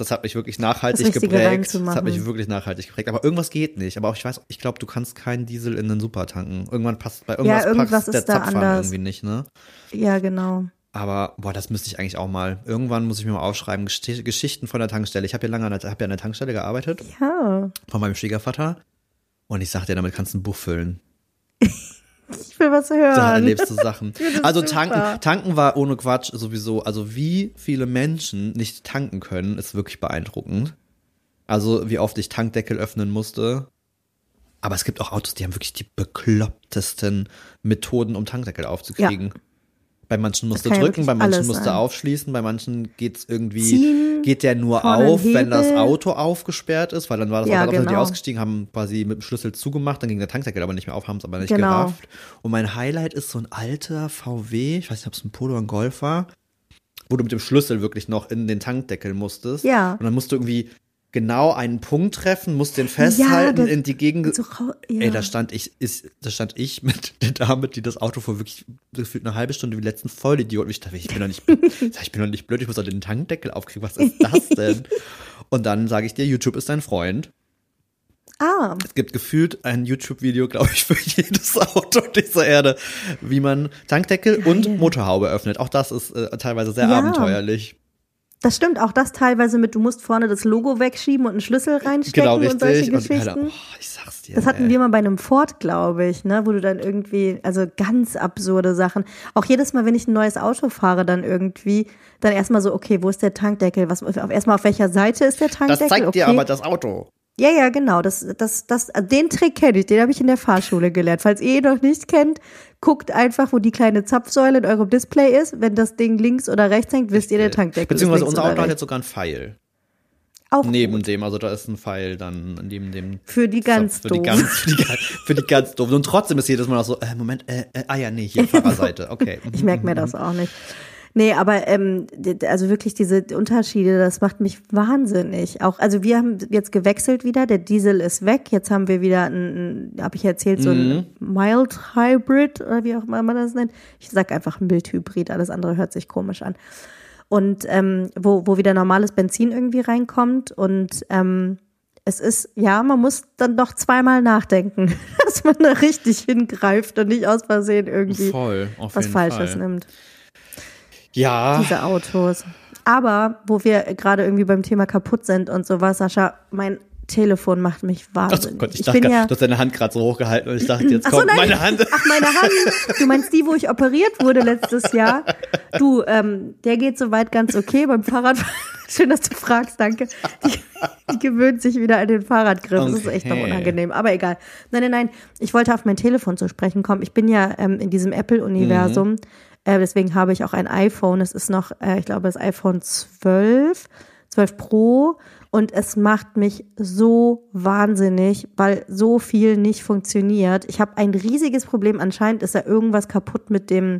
Das hat mich wirklich nachhaltig geprägt. Das hat mich wirklich nachhaltig geprägt. Aber irgendwas geht nicht. Aber auch ich weiß, ich glaube, du kannst keinen Diesel in den Super tanken. Irgendwann passt bei irgendwas, irgendwas passt der Zapfhahn anders. irgendwie nicht, ne? Ja, genau. Aber boah, das müsste ich eigentlich auch mal. Irgendwann muss ich mir mal aufschreiben, Gesch- Geschichten von der Tankstelle. Ich habe ja lange an der, hab ja an der Tankstelle gearbeitet Ja. von meinem Schwiegervater. Und ich sagte, damit kannst du ein Buch füllen. Ich will was hören. Da erlebst du Sachen. Also super. tanken, tanken war ohne Quatsch sowieso. Also wie viele Menschen nicht tanken können, ist wirklich beeindruckend. Also wie oft ich Tankdeckel öffnen musste. Aber es gibt auch Autos, die haben wirklich die beklopptesten Methoden, um Tankdeckel aufzukriegen. Bei manchen musst du kann ja drücken, bei manchen musst du aufschließen, bei manchen geht's irgendwie, Ziehen, geht der nur auf, wenn das. Auto aufgesperrt ist, weil dann war das Ja, Auto, genau. die ausgestiegen haben, quasi mit dem Schlüssel zugemacht, dann ging der Tankdeckel aber nicht mehr auf, haben es aber nicht Genau. gerafft. Und mein Highlight ist so ein alter VW, ich weiß nicht, ob es ein Polo oder ein Golf war, wo du mit dem Schlüssel wirklich noch in den Tankdeckel musstest. Ja. Und dann musst du irgendwie genau einen Punkt treffen, musst den festhalten, das- in die Gegend. So, ja. Ey, da stand ich, ist, da stand ich mit der Dame, die das Auto vor wirklich gefühlt eine halbe Stunde wie letzten Vollidioten. Und ich dachte, ich bin doch nicht, ich bin doch nicht blöd, ich muss doch den Tankdeckel aufkriegen. Was ist das denn? Und dann sage ich dir, YouTube ist dein Freund. ah, Es gibt gefühlt ein YouTube-Video, glaube ich, für jedes Auto dieser Erde, wie man Tankdeckel und Motorhaube öffnet. Auch das ist äh, teilweise sehr Ja. abenteuerlich. Das stimmt auch das teilweise mit, du musst vorne das Logo wegschieben und einen Schlüssel reinstecken Genau, und solche richtig. Und, Geschichten. Alter, oh, ich sag's dir. Das hatten ey. wir mal bei einem Ford, glaube ich, ne, wo du dann irgendwie, also ganz absurde Sachen. Auch jedes Mal, wenn ich ein neues Auto fahre, dann irgendwie, dann erstmal so, okay, wo ist der Tankdeckel? Was, erstmal auf welcher Seite ist der Das Tankdeckel? zeigt okay. dir aber das Auto. Ja, ja, genau. Das, das, das, den Trick kenne ich, den habe ich in der Fahrschule gelernt. Falls ihr ihn noch nicht kennt, guckt einfach, wo die kleine Zapfsäule in eurem Display ist. Wenn das Ding links oder rechts hängt, wisst ihr, der Tankdeckel Beziehungsweise unser Auto hat jetzt sogar einen Pfeil. Auch Neben dem, also da ist ein Pfeil dann neben dem. für die ganz für die doof. ganz, für die, ganz- für die ganz doof. Und trotzdem ist jedes Mal noch so, äh, Moment, äh, äh, ah ja, nee, hier Fahrerseite, okay. Ich merke mir das auch nicht. Nee, aber ähm, also wirklich diese Unterschiede, das macht mich wahnsinnig. Auch, also wir haben jetzt gewechselt wieder, der Diesel ist weg. Jetzt haben wir wieder ein, habe ich erzählt, so ein Mild Hybrid oder wie auch immer man das nennt. Ich sag einfach Mild Hybrid, alles andere hört sich komisch an. Und ähm, wo, wo wieder normales Benzin irgendwie reinkommt und ähm, es ist, ja, man muss dann doch zweimal nachdenken, dass man da richtig hingreift und nicht aus Versehen irgendwie Voll, auf was Falsches Fall. nimmt Ja, diese Autos. Aber wo wir gerade irgendwie beim Thema kaputt sind und sowas, Sascha, mein Telefon macht mich Ach wahnsinnig. Gott, ich, ich dachte bin grad, ja. du hast deine Hand gerade so hochgehalten und ich dachte, jetzt Ach so, kommt nein. meine Hand. Ach, meine Hand. Du meinst die, wo ich operiert wurde letztes Jahr? Du, ähm, der geht soweit ganz okay beim Fahrrad. Schön, dass du fragst, danke. Die, die gewöhnt sich wieder an den Fahrradgriff. Das ist echt noch Okay. unangenehm, aber egal. Nein, nein, nein. Ich wollte auf mein Telefon zu sprechen kommen. Ich bin ja ähm, in diesem Apple-Universum. Äh, deswegen habe ich auch ein iPhone. Es ist noch, äh, ich glaube, das iPhone 12, 12 Pro. Und es macht mich so wahnsinnig, weil so viel nicht funktioniert. Ich habe ein riesiges Problem. Anscheinend ist da irgendwas kaputt mit dem,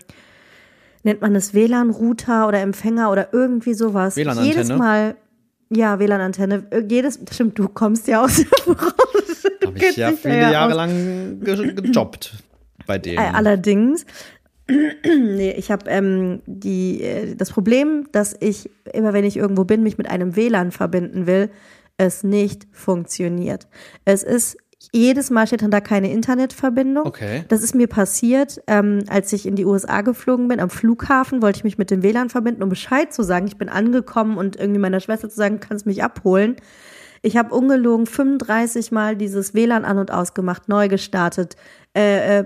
nennt man es WLAN-Router oder Empfänger oder irgendwie sowas. WLAN-Antenne? Jedes Mal, ja, WLAN-Antenne. Jedes, stimmt, du kommst ja aus der Branche. Habe ich ja viele Jahre aus. lang ge gejobbt bei denen. Äh, Allerdings, nee, ich habe ähm, die äh, das Problem, dass ich immer, wenn ich irgendwo bin, mich mit einem WLAN verbinden will, es nicht funktioniert. Es ist jedes Mal steht dann da keine Internetverbindung. Okay. Das ist mir passiert, ähm, als ich in die USA geflogen bin. Am Flughafen wollte ich mich mit dem WLAN verbinden, um Bescheid zu sagen. Ich bin angekommen und irgendwie meiner Schwester zu sagen, kannst mich abholen. Ich habe ungelogen 35 Mal dieses WLAN an und ausgemacht, neu gestartet, äh, äh,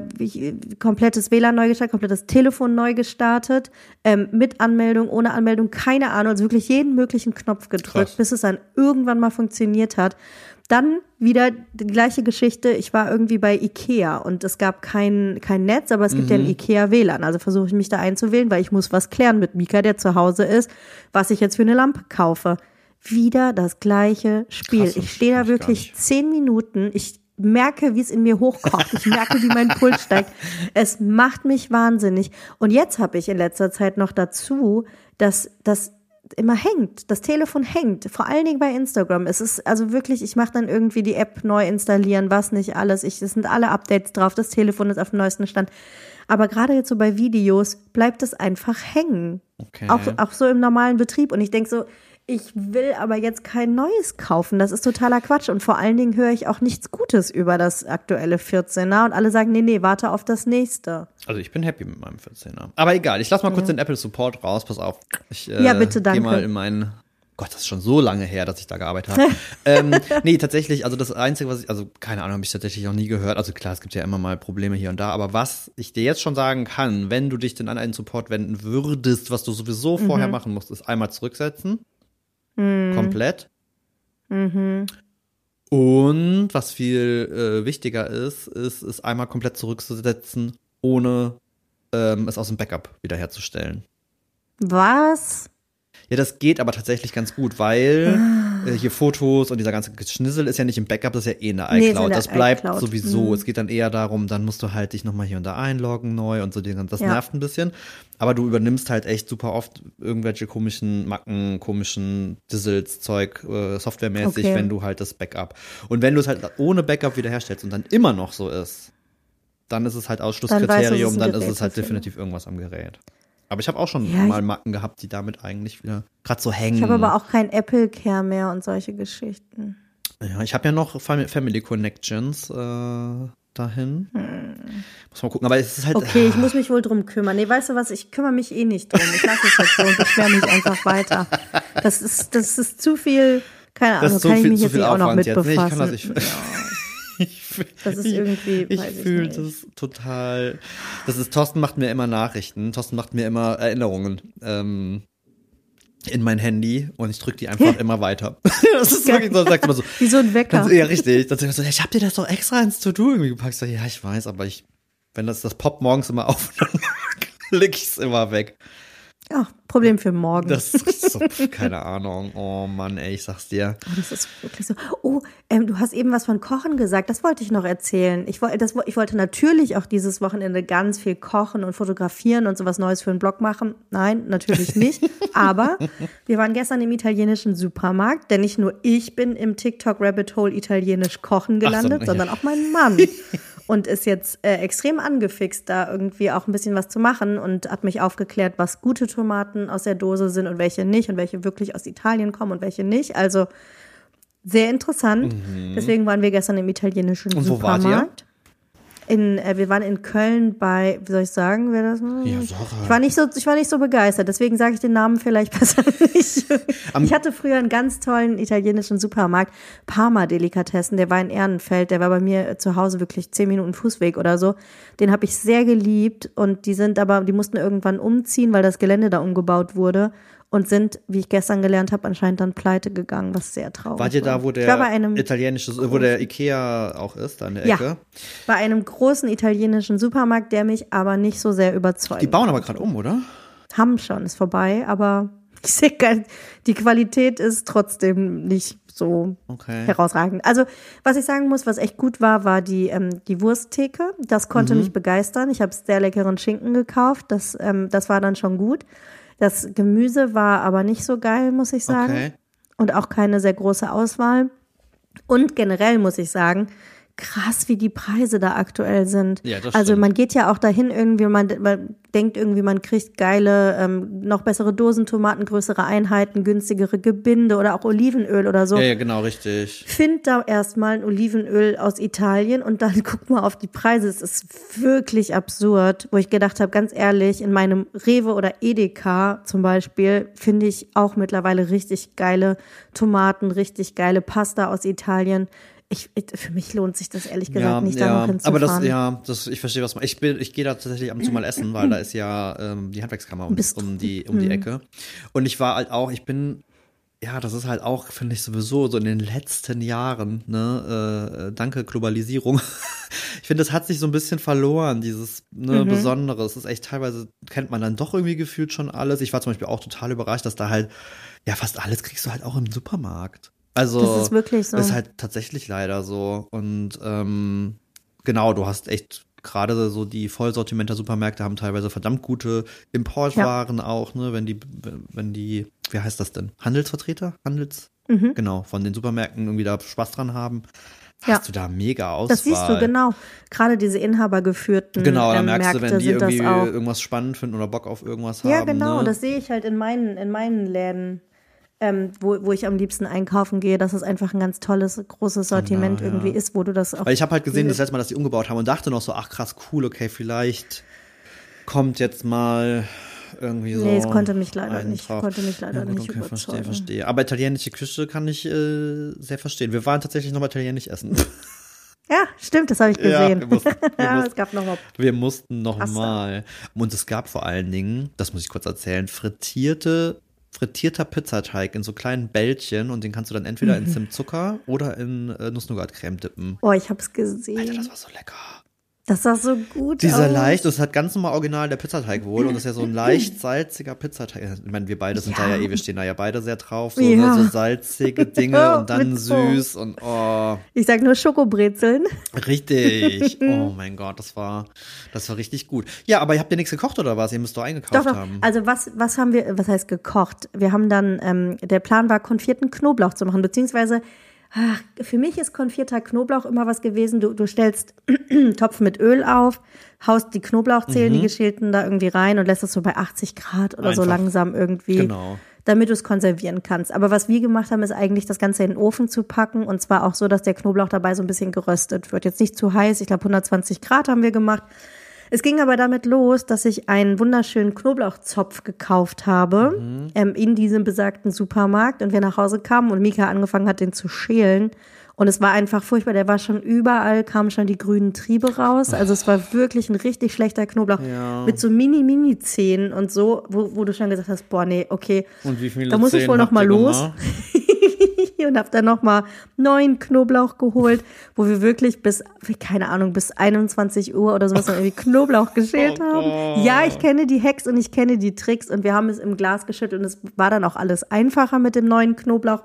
komplettes WLAN neu gestartet, komplettes Telefon neu gestartet, ähm, mit Anmeldung, ohne Anmeldung, keine Ahnung, also wirklich jeden möglichen Knopf gedrückt, Krass. bis es dann irgendwann mal funktioniert hat. Dann wieder die gleiche Geschichte. Ich war irgendwie bei Ikea und es gab kein, kein Netz, aber es gibt ja ein Ikea WLAN. Also versuche ich mich da einzuwählen, weil ich muss was klären mit Mika, der zu Hause ist, was ich jetzt für eine Lampe kaufe. Wieder das gleiche Spiel. Krass, ich stehe da wirklich zehn Minuten. Ich merke, wie es in mir hochkocht. Ich merke, wie mein Puls steigt. Es macht mich wahnsinnig. Und jetzt habe ich in letzter Zeit noch dazu, dass das immer hängt. Das Telefon hängt. Vor allen Dingen bei Instagram. Es ist also wirklich, ich mache dann irgendwie die App neu installieren, was nicht alles. Ich, es sind alle Updates drauf. Das Telefon ist auf dem neuesten Stand. Aber gerade jetzt so bei Videos bleibt es einfach hängen. Okay. Auch, auch so im normalen Betrieb. Und ich denk so, ich will aber jetzt kein neues kaufen. Das ist totaler Quatsch. Und vor allen Dingen höre ich auch nichts Gutes über das aktuelle 14er. Und alle sagen, nee, nee, warte auf das nächste. Also ich bin happy mit meinem 14er. Aber egal, ich lass mal kurz den Apple Support raus, pass auf. Ich, äh, Ja, bitte, danke. Geh mal in meinen. Gott, das ist schon so lange her, dass ich da gearbeitet habe. ähm, nee, tatsächlich, also das Einzige, was ich, also keine Ahnung, habe ich tatsächlich noch nie gehört. Also klar, es gibt ja immer mal Probleme hier und da, aber was ich dir jetzt schon sagen kann, wenn du dich denn an einen Support wenden würdest, was du sowieso Mhm. vorher machen musst, ist einmal zurücksetzen. Mhm. Komplett. Und was viel äh, wichtiger ist, ist, es einmal komplett zurückzusetzen, ohne ähm, es aus dem Backup wiederherzustellen. Was? Ja, das geht aber tatsächlich ganz gut, weil Ah. Äh, hier Fotos und dieser ganze Geschnissel ist ja nicht im Backup, das ist ja eh in der Nee, iCloud. der das bleibt iCloud. sowieso. Mhm. Es geht dann eher darum, dann musst du halt dich nochmal hier und da einloggen neu und so. Das Ja. nervt ein bisschen. Aber du übernimmst halt echt super oft irgendwelche komischen Macken, komischen Dizzles, Zeug, äh, softwaremäßig, Okay. wenn du halt das Backup. Und wenn du es halt ohne Backup wiederherstellst und dann immer noch so ist, dann ist es halt Dann Ausschlusskriterium, es ist ein dann ist es halt definitiv irgendwas am Gerät. Aber ich habe auch schon Ja, ich- mal Macken gehabt, die damit eigentlich wieder gerade so hängen. Ich habe aber auch kein Apple Care mehr und solche Geschichten. Ja, ich habe ja noch Fam- Family Connections äh, dahin. Muss mal gucken, aber es ist halt. Hm. Okay, ich muss mich wohl drum kümmern. Nee, weißt du was, ich kümmere mich eh nicht drum. Ich lasse es jetzt so und beschwere mich einfach weiter. Das ist, das ist zu viel, keine Ahnung, kann ich viel, mich zu jetzt auch noch mit jetzt. Nee, ich kann befassen. das nicht. Ich, fühl- Das ist ich- irgendwie, Ich ich fühle das total. Das ist, Thorsten macht mir immer Nachrichten. Thorsten macht mir immer Erinnerungen. Ähm, in mein Handy und ich drücke die einfach immer weiter. das ist wirklich so, sagt immer so. Wie so ein Wecker. Dann, ja, richtig. Dann so, ich hab dir das doch extra ins To-Do irgendwie gepackt. Ich So, ja, ich weiß, aber ich, wenn das, das poppt morgens immer auf, dann leg ich's immer weg. Ja, Problem für morgen. Das ist so, keine Ahnung. Oh Mann, ey, ich sag's dir. Oh, das ist wirklich so. Oh, ähm, du hast eben was von Kochen gesagt. Das wollte ich noch erzählen. Ich, wollte, das, ich wollte natürlich auch dieses Wochenende ganz viel kochen und fotografieren und sowas Neues für einen Blog machen. Nein, natürlich nicht. Aber wir waren gestern im italienischen Supermarkt, denn nicht nur ich bin im TikTok Rabbit Hole italienisch kochen gelandet, so, ja. sondern auch mein Mann. und ist jetzt äh, extrem angefixt, da irgendwie auch ein bisschen was zu machen und hat mich aufgeklärt, was gute Tomaten aus der Dose sind und welche nicht und welche wirklich aus Italien kommen und welche nicht. Also sehr interessant. Mhm. Deswegen waren wir gestern im italienischen und Supermarkt. In, äh, wir waren in Köln bei, wie soll ich sagen, wer das war? Ja, Sarah. Ich war nicht so, ich war nicht so begeistert, deswegen sage ich den Namen vielleicht besser nicht. ich hatte früher einen ganz tollen italienischen Supermarkt, Parma Delikatessen, der war in Ehrenfeld, der war bei mir zu Hause wirklich zehn Minuten Fußweg oder so. Den habe ich sehr geliebt und die sind aber, die mussten irgendwann umziehen, weil das Gelände da umgebaut wurde und sind, wie ich gestern gelernt habe, anscheinend dann pleite gegangen, was sehr traurig war. Wart ihr da, wo der italienische, wo der Ikea auch ist, da in der Ecke? Ja, bei einem großen italienischen Supermarkt, der mich aber nicht so sehr überzeugt. Die bauen aber gerade um, oder? Haben schon, ist vorbei, aber ich sehe geil, die Qualität ist trotzdem nicht so okay. herausragend. Also, was ich sagen muss, was echt gut war, war die, ähm, die Wursttheke. Das konnte mhm. mich begeistern. Ich habe sehr leckeren Schinken gekauft. Das, ähm, das war dann schon gut. Das Gemüse war aber nicht so geil, muss ich sagen. Okay. Und auch keine sehr große Auswahl. Und generell muss ich sagen, krass, wie die Preise da aktuell sind. Ja, das also man geht ja auch dahin irgendwie, man, man denkt irgendwie, man kriegt geile, ähm, noch bessere Dosentomaten, größere Einheiten, günstigere Gebinde oder auch Olivenöl oder so. Ja, ja genau, richtig. Find da erstmal ein Olivenöl aus Italien und dann guck mal auf die Preise. Es ist wirklich absurd, wo ich gedacht habe, ganz ehrlich, in meinem Rewe oder Edeka zum Beispiel finde ich auch mittlerweile richtig geile Tomaten, richtig geile Pasta aus Italien ich, für mich lohnt sich das ehrlich gesagt ja, nicht, da ja, noch hinzufahren. Aber das, ja, das, ich verstehe, was man. Ich, bin, ich gehe da tatsächlich ab und zu mal essen, weil da ist ja ähm, die Handwerkskammer um, um, die, um die Ecke. Und ich war halt auch, ich bin ja, das ist halt auch, finde ich sowieso, so in den letzten Jahren, ne, äh, danke Globalisierung. ich finde, das hat sich so ein bisschen verloren, dieses ne, mhm. Besondere. Es ist echt teilweise, kennt man dann doch irgendwie gefühlt schon alles. Ich war zum Beispiel auch total überrascht, dass da halt, ja, fast alles kriegst du halt auch im Supermarkt. Also, das ist wirklich so. Ist halt tatsächlich leider so. Und ähm, genau, du hast echt gerade so die Vollsortimenter Supermärkte haben teilweise verdammt gute Importwaren ja. auch, ne, wenn die, wenn die, wie heißt das denn? Handelsvertreter? Handels? Mhm. Genau, von den Supermärkten irgendwie da Spaß dran haben. Ja. Hast du da mega Auswahl. Das siehst du, genau. Gerade diese inhabergeführten Genau, da ähm, merkst Märkte du, wenn die irgendwie irgendwas spannend finden oder Bock auf irgendwas ja, haben. Ja, genau, ne? das sehe ich halt in meinen, in meinen Läden ähm, wo, wo ich am liebsten einkaufen gehe, dass es einfach ein ganz tolles, großes Sortiment genau, irgendwie ist, wo du das auch. Weil ich habe halt gesehen, das letzte Mal, dass die umgebaut haben und dachte noch so, ach krass, cool, okay, vielleicht kommt jetzt mal irgendwie so. Nee, es konnte mich leider nicht, konnte mich leider ja, gut, nicht okay, überzeugen. Verstehe, verstehe. Aber italienische Küche kann ich äh, sehr verstehen. Wir waren tatsächlich noch mal italienisch essen. Ja, stimmt, das habe ich gesehen. Ja, wir mussten, wir mussten, es gab noch mal wir mussten noch mal. Und es gab vor allen Dingen, das muss ich kurz erzählen, frittierte frittierter Pizzateig in so kleinen Bällchen und den kannst du dann entweder in mhm. Zimtzucker oder in äh, Nuss-Nougat-Creme dippen. Oh, ich hab's gesehen. Alter, das war so lecker. Das sah so gut Dieser aus. leicht, das hat ganz normal original der Pizzateig wohl und das ist ja so ein leicht salziger Pizzateig. Ich meine, wir beide sind ja. da ja eh, wir stehen da ja beide sehr drauf. So, ne, ja. so salzige Dinge und dann süß und oh. Ich sag nur Schokobrezeln. Richtig. Oh mein Gott, das war, das war richtig gut. Ja, aber ihr habt ja nichts gekocht oder was? Ihr müsst doch eingekauft doch, doch. haben. Also was, was haben wir, was heißt gekocht? Wir haben dann, ähm, der Plan war, konfierten Knoblauch zu machen, beziehungsweise Ach, für mich ist konfierter Knoblauch immer was gewesen. Du, du stellst Topf mit Öl auf, haust die Knoblauchzehen, mhm. die geschälten da irgendwie rein und lässt es so bei 80 Grad oder Einfach. so langsam irgendwie. Genau. Damit du es konservieren kannst. Aber was wir gemacht haben, ist eigentlich das Ganze in den Ofen zu packen und zwar auch so, dass der Knoblauch dabei so ein bisschen geröstet wird. Jetzt nicht zu heiß, ich glaube 120 Grad haben wir gemacht. Es ging aber damit los, dass ich einen wunderschönen Knoblauchzopf gekauft habe mhm. ähm, in diesem besagten Supermarkt und wir nach Hause kamen und Mika angefangen hat, den zu schälen. Und es war einfach furchtbar. Der war schon überall, kamen schon die grünen Triebe raus. Also es war wirklich ein richtig schlechter Knoblauch ja. mit so Mini-Mini-Zähnen und so, wo, wo du schon gesagt hast, boah, nee, okay. Und wie viele Da muss ich wohl noch mal los. Und habe dann nochmal neuen Knoblauch geholt, wo wir wirklich bis, keine Ahnung, bis 21 Uhr oder sowas noch irgendwie Knoblauch geschält Oh haben. Ja, ich kenne die Hacks und ich kenne die Tricks und wir haben es im Glas geschüttet und es war dann auch alles einfacher mit dem neuen Knoblauch.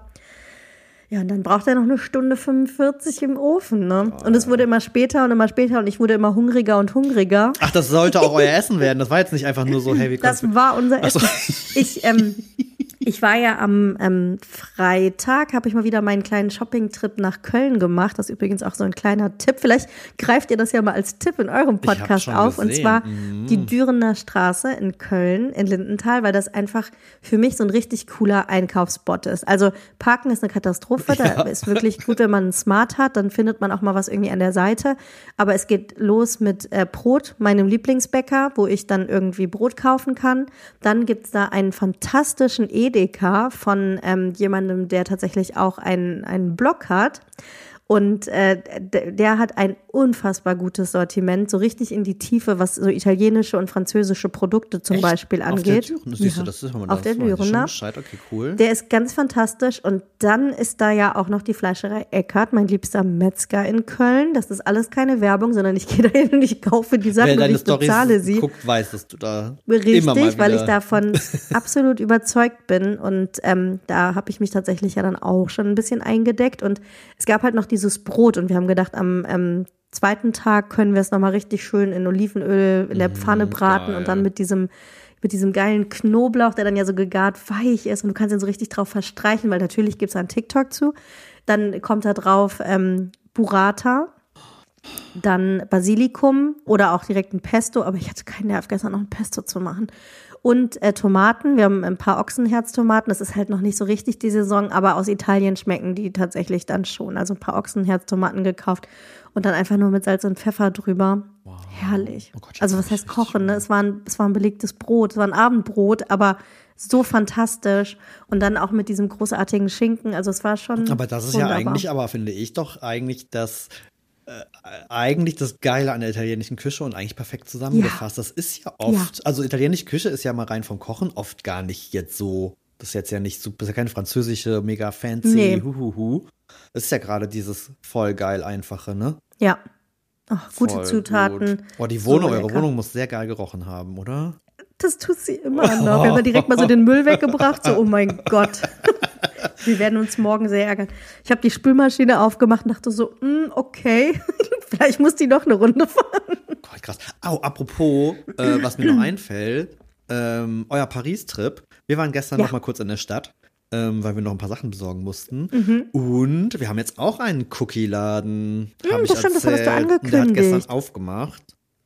Ja, und dann braucht er noch eine Stunde 45 im Ofen, ne? Und es wurde immer später und immer später und ich wurde immer hungriger und hungriger. Ach, das sollte auch euer Essen werden. Das war jetzt nicht einfach nur so, hey, wie Das war unser Ach so. Essen. Ich, ähm, ich war ja am ähm, Freitag, habe ich mal wieder meinen kleinen Shopping-Trip nach Köln gemacht. Das ist übrigens auch so ein kleiner Tipp. Vielleicht greift ihr das ja mal als Tipp in eurem Podcast auf. Und gesehen. zwar Mhm. die Dürener Straße in Köln, in Lindenthal, weil das einfach für mich so ein richtig cooler Einkaufsspot ist. Also Parken ist eine Katastrophe. Da ist wirklich gut, wenn man einen Smart hat, dann findet man auch mal was irgendwie an der Seite. Aber es geht los mit äh, Brot, meinem Lieblingsbäcker, wo ich dann irgendwie Brot kaufen kann. Dann gibt's da einen fantastischen Edeka von ähm, jemandem, der tatsächlich auch einen, einen Blog hat. Und äh, der hat ein unfassbar gutes Sortiment, so richtig in die Tiefe, was so italienische und französische Produkte zum Echt? Beispiel Auf angeht. der Düren? Siehst du, Ja. das ist immer Auf der Dürener. Bescheid. Okay, cool. Der ist ganz fantastisch. Und dann ist da ja auch noch die Fleischerei Eckert, mein liebster Metzger in Köln. Das ist alles keine Werbung, sondern ich gehe da hin und ich kaufe die Sachen Wer und ich bezahle Stories sie. guckt, weiß, dass du da Richtig, immer mal wieder weil ich davon absolut überzeugt bin. Und ähm, da habe ich mich tatsächlich ja dann auch schon ein bisschen eingedeckt. Und es gab halt noch dieses Brot und wir haben gedacht, am ähm, zweiten Tag können wir es nochmal richtig schön in Olivenöl in der Pfanne braten geil. und dann mit diesem mit diesem geilen Knoblauch, der dann ja so gegart weich ist und du kannst ihn so richtig drauf verstreichen, weil natürlich gibt's da einen TikTok zu. Dann kommt da drauf ähm, Burrata, dann Basilikum oder auch direkt ein Pesto, aber ich hatte keinen Nerv, gestern noch ein Pesto zu machen. Und äh, Tomaten, wir haben ein paar Ochsenherztomaten, das ist halt noch nicht so richtig die Saison, aber aus Italien schmecken die tatsächlich dann schon. Also ein paar Ochsenherztomaten gekauft und dann einfach nur mit Salz und Pfeffer drüber. Herrlich. Oh Gott, also was heißt kochen, ne? Es war, ein, es war ein belegtes Brot, es war ein Abendbrot, aber so fantastisch. Und dann auch mit diesem großartigen Schinken, also es war schon Aber das ist ja wunderbar. eigentlich, aber finde ich doch eigentlich das äh, eigentlich das Geile an der italienischen Küche und eigentlich perfekt zusammengefasst. Das ist ja oft, also italienische Küche ist ja mal rein vom Kochen oft gar nicht jetzt so, das ist jetzt ja nicht so, das ist ja keine französische, mega fancy, Nee. huhuhu. Das ist ja gerade dieses voll geil einfache, ne? Ja. Ach, gute Voll Zutaten. Gut. Oh, die Wohnung, So eure. Wohnung muss sehr geil gerochen haben, oder? Das tut sie immer noch. Wir haben direkt mal so den Müll weggebracht. So, oh mein Gott. Wir werden uns morgen sehr ärgern. Ich habe die Spülmaschine aufgemacht und dachte so, mm, okay, vielleicht muss die noch eine Runde fahren. Gott, krass. Au, apropos, äh, was mir noch einfällt, ähm, euer Paris-Trip. Wir waren gestern Ja. noch mal kurz in der Stadt, ähm, weil wir noch ein paar Sachen besorgen mussten. Mhm. Und wir haben jetzt auch einen Cookie-Laden. Ich das stimmt, das hattest du. Und Der hat angekündigt. gestern aufgemacht.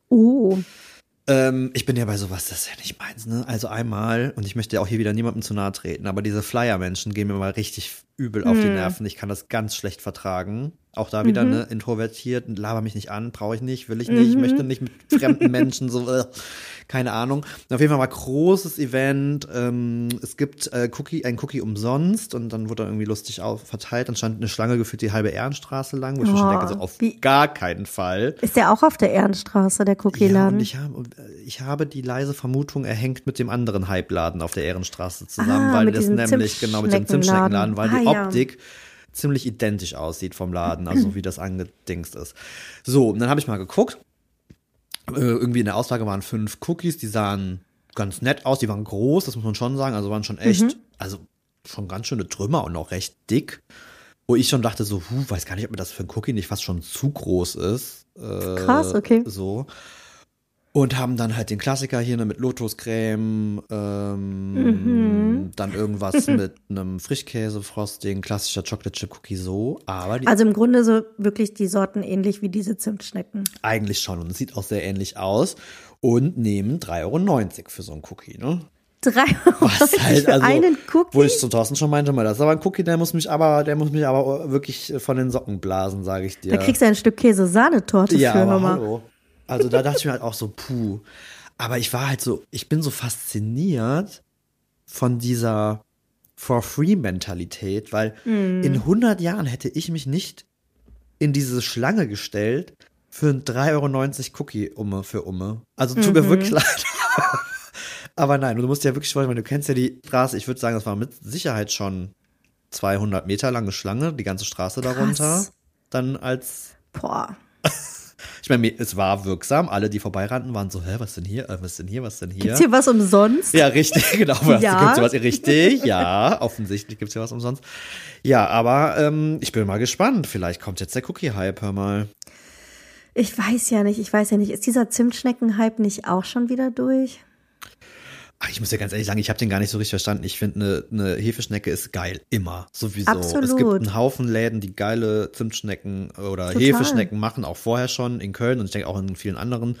Oh, Ähm, ich bin ja bei sowas, das ist ja nicht meins, ne? Also einmal, und ich möchte ja auch hier wieder niemandem zu nahe treten, aber diese Flyer-Menschen gehen mir mal richtig übel auf die Hm. Nerven. Ich kann das ganz schlecht vertragen. Auch da wieder, Mhm. ne, introvertiert, laber mich nicht an, brauche ich nicht, will ich nicht, möchte nicht mit fremden Menschen so, äh, keine Ahnung. Auf jeden Fall war großes Event. Ähm, es gibt äh, Cookie, ein Cookie umsonst und dann wurde er irgendwie lustig auf, verteilt. Dann stand eine Schlange gefühlt die halbe Ehrenstraße lang, wo ich mir schon Oh, denke, so auf wie- gar keinen Fall. ist der auch auf der Ehrenstraße, der Ja, Cookie-Laden? und ich habe, ich habe die leise Vermutung, er hängt mit dem anderen Hype-Laden auf der Ehrenstraße zusammen, Ah, weil das nämlich, genau, mit dem Zimtschneckenladen. Weil Ah, die ja. Ziemlich identisch aussieht vom Laden, also wie das angedingst ist. So, und dann habe ich mal geguckt. Äh, irgendwie in der Auslage waren fünf Cookies, die sahen ganz nett aus, die waren groß, das muss man schon sagen, also waren schon echt, Mhm. also schon ganz schöne Trümmer und auch recht dick. Wo ich schon dachte so, huh, weiß gar nicht, ob mir das für ein Cookie nicht fast schon zu groß ist. Äh, Krass, okay. So. Und haben dann halt den Klassiker hier ne, mit Lotuscreme, ähm, Mhm. dann irgendwas mit einem Frischkäse-Frosting, klassischer Chocolate Chip Cookie so. Aber die, Also im Grunde so wirklich die Sorten ähnlich wie diese Zimtschnecken. eigentlich schon. Und es sieht auch sehr ähnlich aus. Und nehmen 3,90 Euro für so einen Cookie, ne? Drei Was halt, für also, einen Cookie? Wo ich zu Thorsten schon meinte, mal, das ist aber ein Cookie, der muss mich aber, der muss mich aber wirklich von den Socken blasen, sage ich dir. Da kriegst du ein Stück Käse-Sahnetorte ja, für, aber mal. hallo. Also da dachte ich mir halt auch so, puh. Aber ich war halt so, ich bin so fasziniert von dieser For-Free-Mentalität, weil Hm. in 100 Jahren hätte ich mich nicht in diese Schlange gestellt für ein 3,90 Euro Cookie Umme für Umme. Also tut Mhm. mir wirklich leid. Aber nein, du musst ja wirklich wollen, weil du kennst ja die Straße. Ich würde sagen, das war mit Sicherheit schon 200 Meter lange Schlange, die ganze Straße darunter. Krass. Dann als Boah. Ich meine, es war wirksam. Alle, die vorbeirannten, waren so, hä, was denn hier? Äh, Was denn hier? Was denn hier? Gibt's hier was umsonst? Ja, richtig, genau. Ja. Gibt's hier was richtig? Ja, offensichtlich gibt's hier was umsonst. Ja, aber ähm, ich bin mal gespannt. Vielleicht kommt jetzt der Cookie-Hype, hör mal. Ich weiß ja nicht, ich weiß ja nicht. Ist dieser Zimtschnecken-Hype nicht auch schon wieder durch? Ich muss ja ganz ehrlich sagen, ich habe den gar nicht so richtig verstanden. Ich finde, eine, eine Hefeschnecke ist geil, immer, sowieso. Absolut. Es gibt einen Haufen Läden, die geile Zimtschnecken oder Total. Hefeschnecken machen, auch vorher schon in Köln und ich denke auch in vielen anderen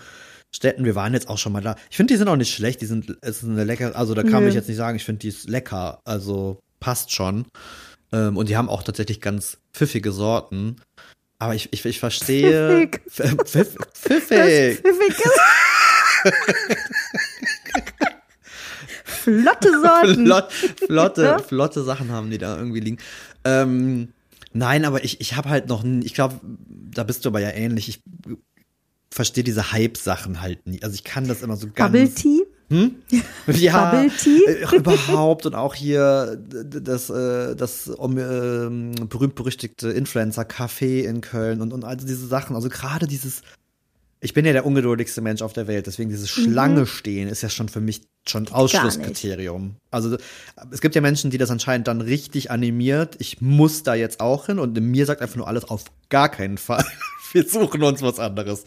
Städten. Wir waren jetzt auch schon mal da. Ich finde, die sind auch nicht schlecht. Die sind, es ist eine lecker, also da kann Nö. ich jetzt nicht sagen, ich finde, die ist lecker. Also passt schon. Ähm, und die haben auch tatsächlich ganz pfiffige Sorten. Aber ich, ich, ich verstehe. Pfiffig. Pfiff, pfiffig. Pfiffig ist- Flotte Sorten. Flott, flotte, flotte Sachen haben die da irgendwie liegen. Ähm, nein, aber ich, ich habe halt noch, ich glaube, da bist du aber ja ähnlich. Ich verstehe diese Hype-Sachen halt nie. Also ich kann das immer so ganz. Bubble Tea. Ja, Bubble Tea? äh, überhaupt und auch hier das, äh, das ähm, berühmt-berüchtigte Influencer-Café in Köln und, und also diese Sachen. Also gerade dieses, ich bin ja der ungeduldigste Mensch auf der Welt, deswegen dieses Schlange stehen ist ja schon für mich schon Ausschlusskriterium. Also es gibt ja Menschen, die das anscheinend dann richtig animiert. Ich muss da jetzt auch hin und in mir sagt einfach nur alles auf gar keinen Fall. Wir suchen uns was anderes.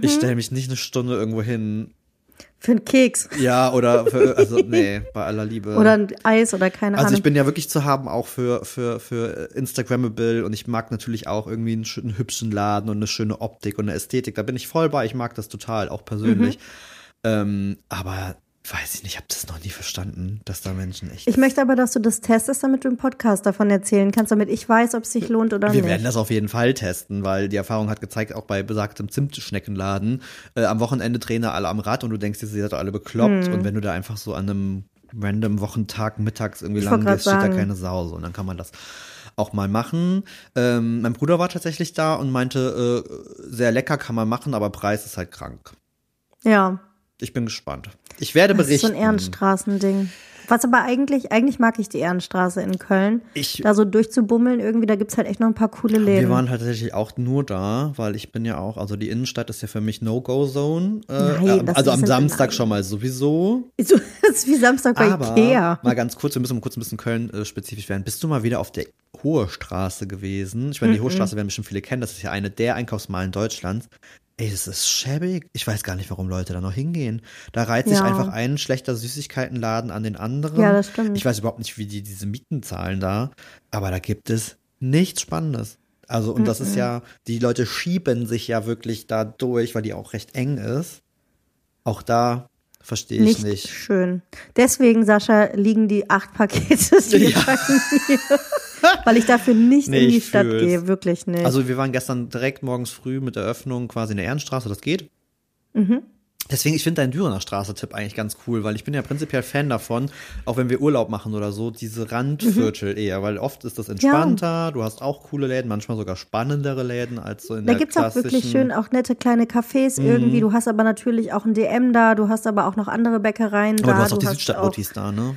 Ich stelle mich nicht eine Stunde irgendwo hin Für einen Keks. ja, oder für, also nee, bei aller Liebe. Oder ein Eis oder keine also Ahnung. ich bin ja wirklich zu haben auch für, für, für Instagrammable und ich mag natürlich auch irgendwie einen, schönen, hübschen Laden und eine schöne Optik und eine Ästhetik. Da bin ich voll bei, ich mag das total, auch persönlich. Mhm. Ähm, aber weiß ich nicht, ich habe das noch nie verstanden, dass da Menschen echt. ich möchte aber, dass du das testest, damit du im Podcast davon erzählen kannst, damit ich weiß, ob es sich lohnt oder wir nicht. werden das auf jeden Fall testen, weil die Erfahrung hat gezeigt, auch bei besagtem Zimtschneckenladen, äh, am Wochenende drehen da alle am Rad und du denkst, ihr seid doch alle bekloppt. Hm. Und wenn du da einfach so an einem random Wochentag mittags irgendwie Ich lang gehst, steht da keine Sau. So. Und dann kann man das auch mal machen. Ähm, mein Bruder war tatsächlich da und meinte, äh, sehr lecker kann man machen, aber Preis ist halt krank. ja, Ich bin gespannt. Ich werde das ist so berichten. ein Ehrenstraßending. Was aber eigentlich, eigentlich mag ich die Ehrenstraße in Köln. Ich- da so durchzubummeln, irgendwie, da gibt's halt echt noch ein paar coole Läden. Wir waren halt tatsächlich auch nur da, weil ich bin ja auch, also die Innenstadt ist ja für mich No-Go-Zone. Äh, Nein, das also am Samstag schon mal sowieso. So, das ist wie Samstag bei Aber Ikea. mal ganz kurz, wir müssen mal kurz ein bisschen Köln äh, spezifisch werden. Bist du mal wieder auf der Hohe Straße gewesen? Ich meine, die Hohe Straße werden bestimmt viele kennen. Das ist ja eine der Einkaufsmalen Deutschlands. Ey, das ist schäbig. Ich weiß gar nicht, warum Leute da noch hingehen. Da reiht sich Ja. einfach ein schlechter Süßigkeitenladen an den anderen. Ja, das stimmt. Ich weiß überhaupt nicht, wie die diese Mieten zahlen da. Aber da gibt es nichts Spannendes. Also, und das ist ja, die Leute schieben sich ja wirklich da durch, weil die auch recht eng ist. Auch da verstehe ich Nicht, nicht. schön. Deswegen, Sascha, liegen die acht Pakete Ja. bei mir. Weil ich dafür nicht Nee, in die Stadt fühl's. gehe, wirklich nicht. Also wir waren gestern direkt morgens früh mit der Öffnung quasi in der Ehrenstraße, das geht. Mhm. Deswegen, ich finde deinen Dürener Straße-Tipp eigentlich ganz cool, weil ich bin ja prinzipiell Fan davon, auch wenn wir Urlaub machen oder so, diese Randviertel Mhm. eher, weil oft ist das entspannter, du hast auch coole Läden, manchmal sogar spannendere Läden als so in da der gibt's auch klassischen. wirklich schön auch nette kleine Cafés Mhm. irgendwie. Du hast aber natürlich auch ein DM da, du hast aber auch noch andere Bäckereien Aber da. du hast auch die auch- Südstadtmutis da, ne?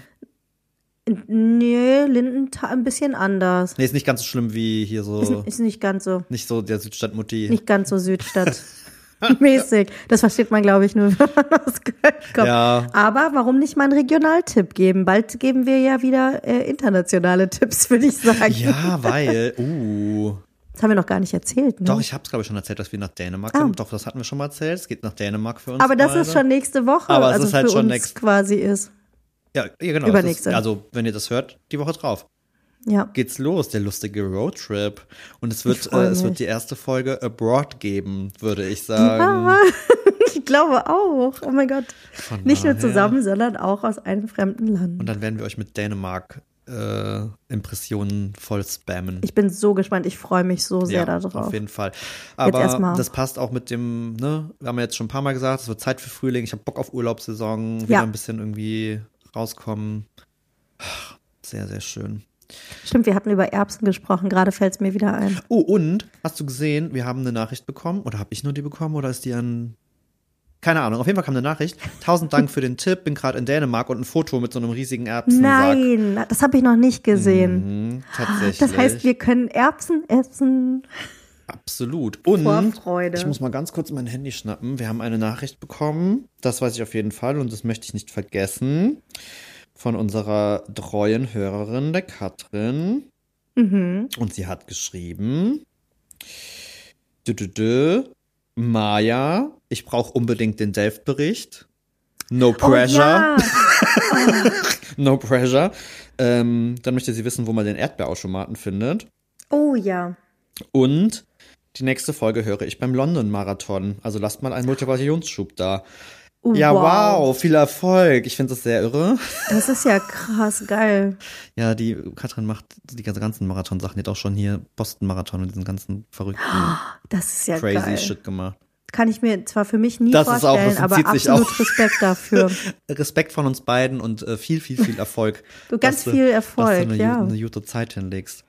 Nee, Lindenthal ein bisschen anders. Nee, ist nicht ganz so schlimm wie hier so, Ist, ist nicht ganz so, nicht so der Südstadtmutti. nicht ganz so Südstadt. Mäßig. Das versteht man, glaube ich, nur, wenn man aus Köln kommt. Ja. Aber warum nicht mal einen Regionaltipp geben? Bald geben wir ja wieder äh, internationale Tipps, würde ich sagen. Ja, weil, uh. Das haben wir noch gar nicht erzählt, ne? Doch, ich habe es glaube ich schon erzählt, dass wir nach Dänemark Ah. sind. Doch, das hatten wir schon mal erzählt. Es geht nach Dänemark für uns. Aber das beide. ist schon nächste Woche, Aber es also ist halt für schon uns quasi ist. Ja, ja genau. Übernächste. Das also, wenn ihr das hört, die Woche drauf. Ja. Geht's los, der lustige Roadtrip. Und es wird, äh, es wird die erste Folge Abroad geben, würde ich sagen. Ah, ich glaube auch. Oh mein Gott. Von Nicht nur daher. zusammen, sondern auch aus einem fremden Land. Und dann werden wir euch mit Dänemark äh, Impressionen voll spammen. Ich bin so gespannt. Ich freue mich so sehr darauf. Auf jeden Fall. Aber das passt auch mit dem, ne, wir haben ja jetzt schon ein paar Mal gesagt, es wird Zeit für Frühling. Ich habe Bock auf Urlaubssaison, wieder Ja. ein bisschen irgendwie rauskommen. Sehr, sehr schön. Stimmt, wir hatten über Erbsen gesprochen. Gerade fällt es mir wieder ein. Oh, und hast du gesehen, wir haben eine Nachricht bekommen oder habe ich nur die bekommen oder ist die an Keine Ahnung, auf jeden Fall kam eine Nachricht. Tausend Dank für den Tipp, bin gerade in Dänemark und ein Foto mit so einem riesigen Erbsensack. Nein, das habe ich noch nicht gesehen. Mhm, tatsächlich. Das heißt, wir können Erbsen essen. Absolut. Und Vorfreude. ich muss mal ganz kurz mein Handy schnappen. Wir haben eine Nachricht bekommen. Das weiß ich auf jeden Fall und das möchte ich nicht vergessen. Von unserer treuen Hörerin, der Katrin. Mhm. Und sie hat geschrieben: dü, dü, dü, Maja, ich brauche unbedingt den Delft-Bericht. No pressure. Oh, ja. No pressure. Ähm, dann möchte sie wissen, wo man den Erdbeerautomaten findet. oh ja. Und die nächste Folge höre ich beim London-Marathon. Also lasst mal einen Motivationsschub da. Ja, wow. viel Erfolg. Ich finde das sehr irre. Das ist ja krass geil. Ja, die Katrin macht die ganze ganzen Marathon-Sachen. Die hat auch schon hier Boston-Marathon und diesen ganzen verrückten, Das ist ja crazy geil. Shit gemacht. Kann ich mir zwar für mich nie Das ist auch- vorstellen, aber absolut auch. Respekt dafür. Respekt von uns beiden und äh, viel, viel, viel Erfolg. Du, ganz Dass viel Dass Erfolg, du eine, ja. eine gute Zeit hinlegst.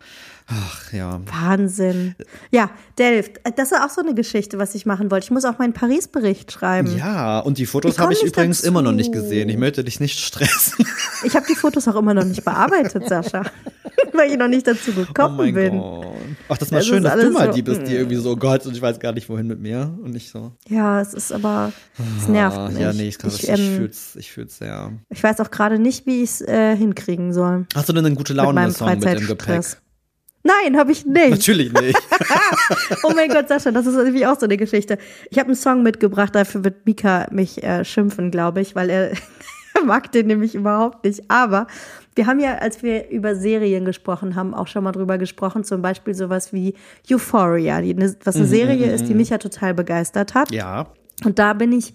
Ach ja. Wahnsinn. Ja, Delft. Das ist auch so eine Geschichte, was ich machen wollte. Ich muss auch meinen Paris-Bericht schreiben. Ja, und die Fotos Ich habe ich übrigens dazu. immer noch nicht gesehen. Ich möchte dich nicht stressen. Ich habe die Fotos auch immer noch nicht bearbeitet, Sascha. Weil ich noch nicht dazu Oh gekommen mein bin. Gott. Ach, das ist mal Das schön, ist dass du mal die bist, die mm. irgendwie so, oh Gott, und ich weiß gar nicht, wohin mit mir. Und ich so. Ja, es ist aber, es nervt ah, mich. Ja, nee, ich, kann das, ich, ich, ähm, fühl's, ich fühl's sehr. ich weiß auch gerade nicht, wie ich es äh, hinkriegen soll. Hast du denn einen gute mit meinem Laune-Song mit im Gepäck? Nein, habe ich nicht. Natürlich nicht. Oh mein Gott, Sascha, das ist irgendwie auch so eine Geschichte. Ich habe einen Song mitgebracht, dafür wird Mika mich äh, schimpfen, glaube ich, weil er mag den nämlich überhaupt nicht. Aber wir haben ja, als wir über Serien gesprochen haben, auch schon mal drüber gesprochen, zum Beispiel sowas wie Euphoria, die, ne- was eine Serie ist, die mich ja total begeistert hat. ja. Und da bin ich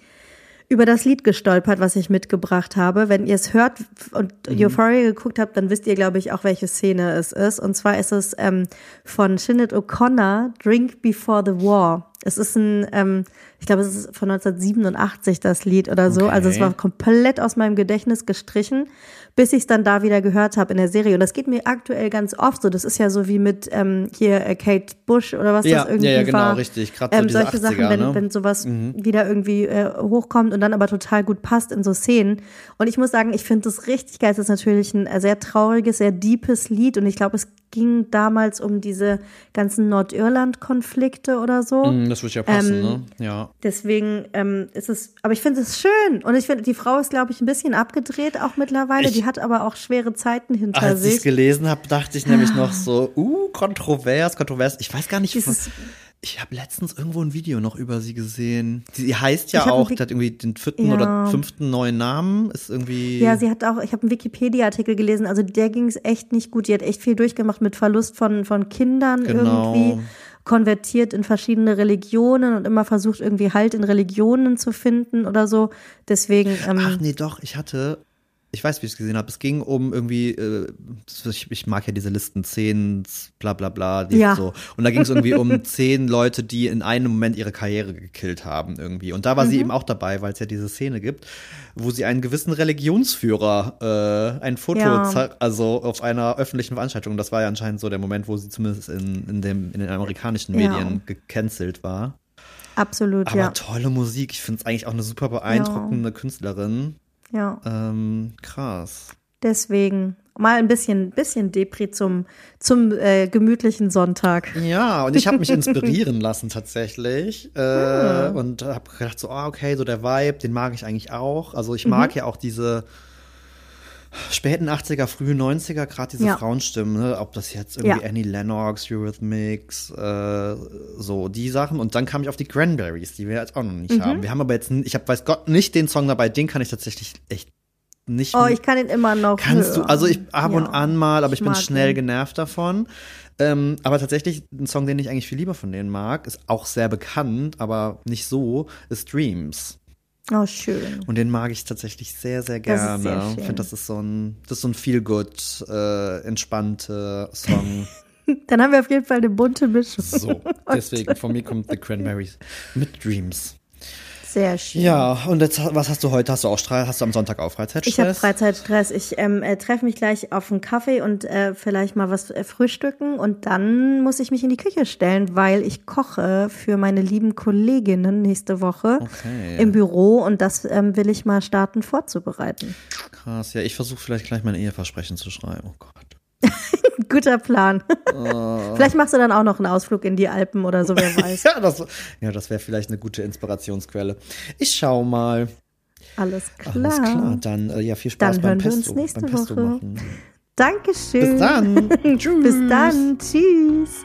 über das Lied gestolpert, was ich mitgebracht habe. Wenn ihr es hört und Euphoria geguckt habt, dann wisst ihr, glaube ich, auch, welche Szene es ist. Und zwar ist es ähm, von Sinead O'Connor, Drink Before the War. Es ist ein, ähm, ich glaube, es ist von 1987 das Lied oder so. Also es Okay. war komplett aus meinem Gedächtnis gestrichen, bis ich es dann da wieder gehört habe in der Serie. Und das geht mir aktuell ganz oft so. Das ist ja so wie mit ähm, hier äh, Kate Bush oder was Ja, das irgendwie ja, ja, genau, war. richtig. Gerade so Ähm, solche 80er, Sachen, wenn, ne? wenn sowas wieder irgendwie äh, hochkommt und dann aber total gut passt in so Szenen. Und ich muss sagen, ich finde das richtig geil. Es ist natürlich ein äh, sehr trauriges, sehr deepes Lied und ich glaube, es ging damals um diese ganzen Nordirland-Konflikte oder so. Mm, Das würde ja passen, Ähm, ne? Ja. Deswegen ähm, ist es, aber ich finde es schön. Und ich finde, die Frau ist, glaube ich, ein bisschen abgedreht auch mittlerweile. Ich- die hat aber auch schwere Zeiten hinter Als ich es sich. gelesen habe, dachte ich nämlich noch so, uh, kontrovers, kontrovers. Ich weiß gar nicht, Dieses- ich habe letztens irgendwo ein Video noch über sie gesehen. Sie heißt ja auch, die hat irgendwie den vierten Ja. oder fünften neuen Namen, ist irgendwie. Ja, sie hat auch, ich habe einen Wikipedia-Artikel gelesen, also der ging es echt nicht gut. Die hat echt viel durchgemacht mit Verlust von, von Kindern Genau. irgendwie, konvertiert in verschiedene Religionen und immer versucht irgendwie Halt in Religionen zu finden oder so. Deswegen, ähm, Ach nee, doch, ich hatte, ich weiß, wie ich es gesehen habe. Es ging um irgendwie, äh, ich, ich mag ja diese Listen, zehn, bla bla bla, die Ja. so. Und da ging es irgendwie um zehn Leute, die in einem Moment ihre Karriere gekillt haben irgendwie. Und da war sie Mhm. eben auch dabei, weil es ja diese Szene gibt, wo sie einen gewissen Religionsführer äh, ein Foto Ja. also auf einer öffentlichen Veranstaltung. Das war ja anscheinend so der Moment, wo sie zumindest in, in, dem, in den amerikanischen Ja. Medien gecancelt war. absolut, Aber ja. tolle Musik. Ich finde es eigentlich auch eine super beeindruckende Künstlerin. Ja, Ähm, krass. deswegen mal ein bisschen, bisschen Depri zum, zum äh, gemütlichen Sonntag. Ja, und ich habe mich inspirieren lassen tatsächlich. Äh, Ah. Und habe gedacht, so, ah, okay, so der Vibe, den mag ich eigentlich auch. Also ich mag Mhm. ja auch diese späten 80er, frühen 90er, gerade diese Ja. Frauenstimmen, ne? ob das jetzt irgendwie Ja. Annie Lennox, Eurythmics, äh, so die Sachen. Und dann kam ich auf die Cranberries, die wir jetzt auch noch nicht Mhm. haben. Wir haben aber jetzt, ich habe weiß Gott nicht den Song dabei, den kann ich tatsächlich echt nicht Oh, ich kann ihn immer noch Kannst du, hören. also ich ab und Ja, an mal, aber ich, ich bin schnell ihn. genervt davon. Ähm, aber tatsächlich, ein Song, den ich eigentlich viel lieber von denen mag, ist auch sehr bekannt, aber nicht so, ist Dreams. Oh, schön. Und den mag ich tatsächlich sehr, sehr gerne. sehr Ich finde, das ist so ein, das ist so ein feel-good, äh, entspannte Song. Dann haben wir auf jeden Fall eine bunte Mischung. So, deswegen von mir kommt The Cranberries mit Dreams. Sehr schön. Ja, und jetzt, was hast du heute? Hast du auch Streit? Hast du am Sonntag auch Freizeitstress? Ich habe Freizeitstress. Ich ähm, äh, treffe mich gleich auf einen Kaffee und äh, vielleicht mal was äh, frühstücken und dann muss ich mich in die Küche stellen, weil ich koche für meine lieben Kolleginnen nächste Woche Okay. im Büro und das ähm, will ich mal starten vorzubereiten. Krass, ja, ich versuche vielleicht gleich mein Eheversprechen zu schreiben. Oh Gott. Guter Plan. Oh. vielleicht machst du dann auch noch einen Ausflug in die Alpen oder so, wer weiß. Ja, das, ja, das wäre vielleicht eine gute Inspirationsquelle. Ich schau mal. Alles klar. Alles klar, dann äh, ja, viel Spaß Dann beim hören wir Pesto. uns nächste beim Pesto Woche. machen. Dankeschön. Bis dann. Tschüss. Bis dann. Tschüss.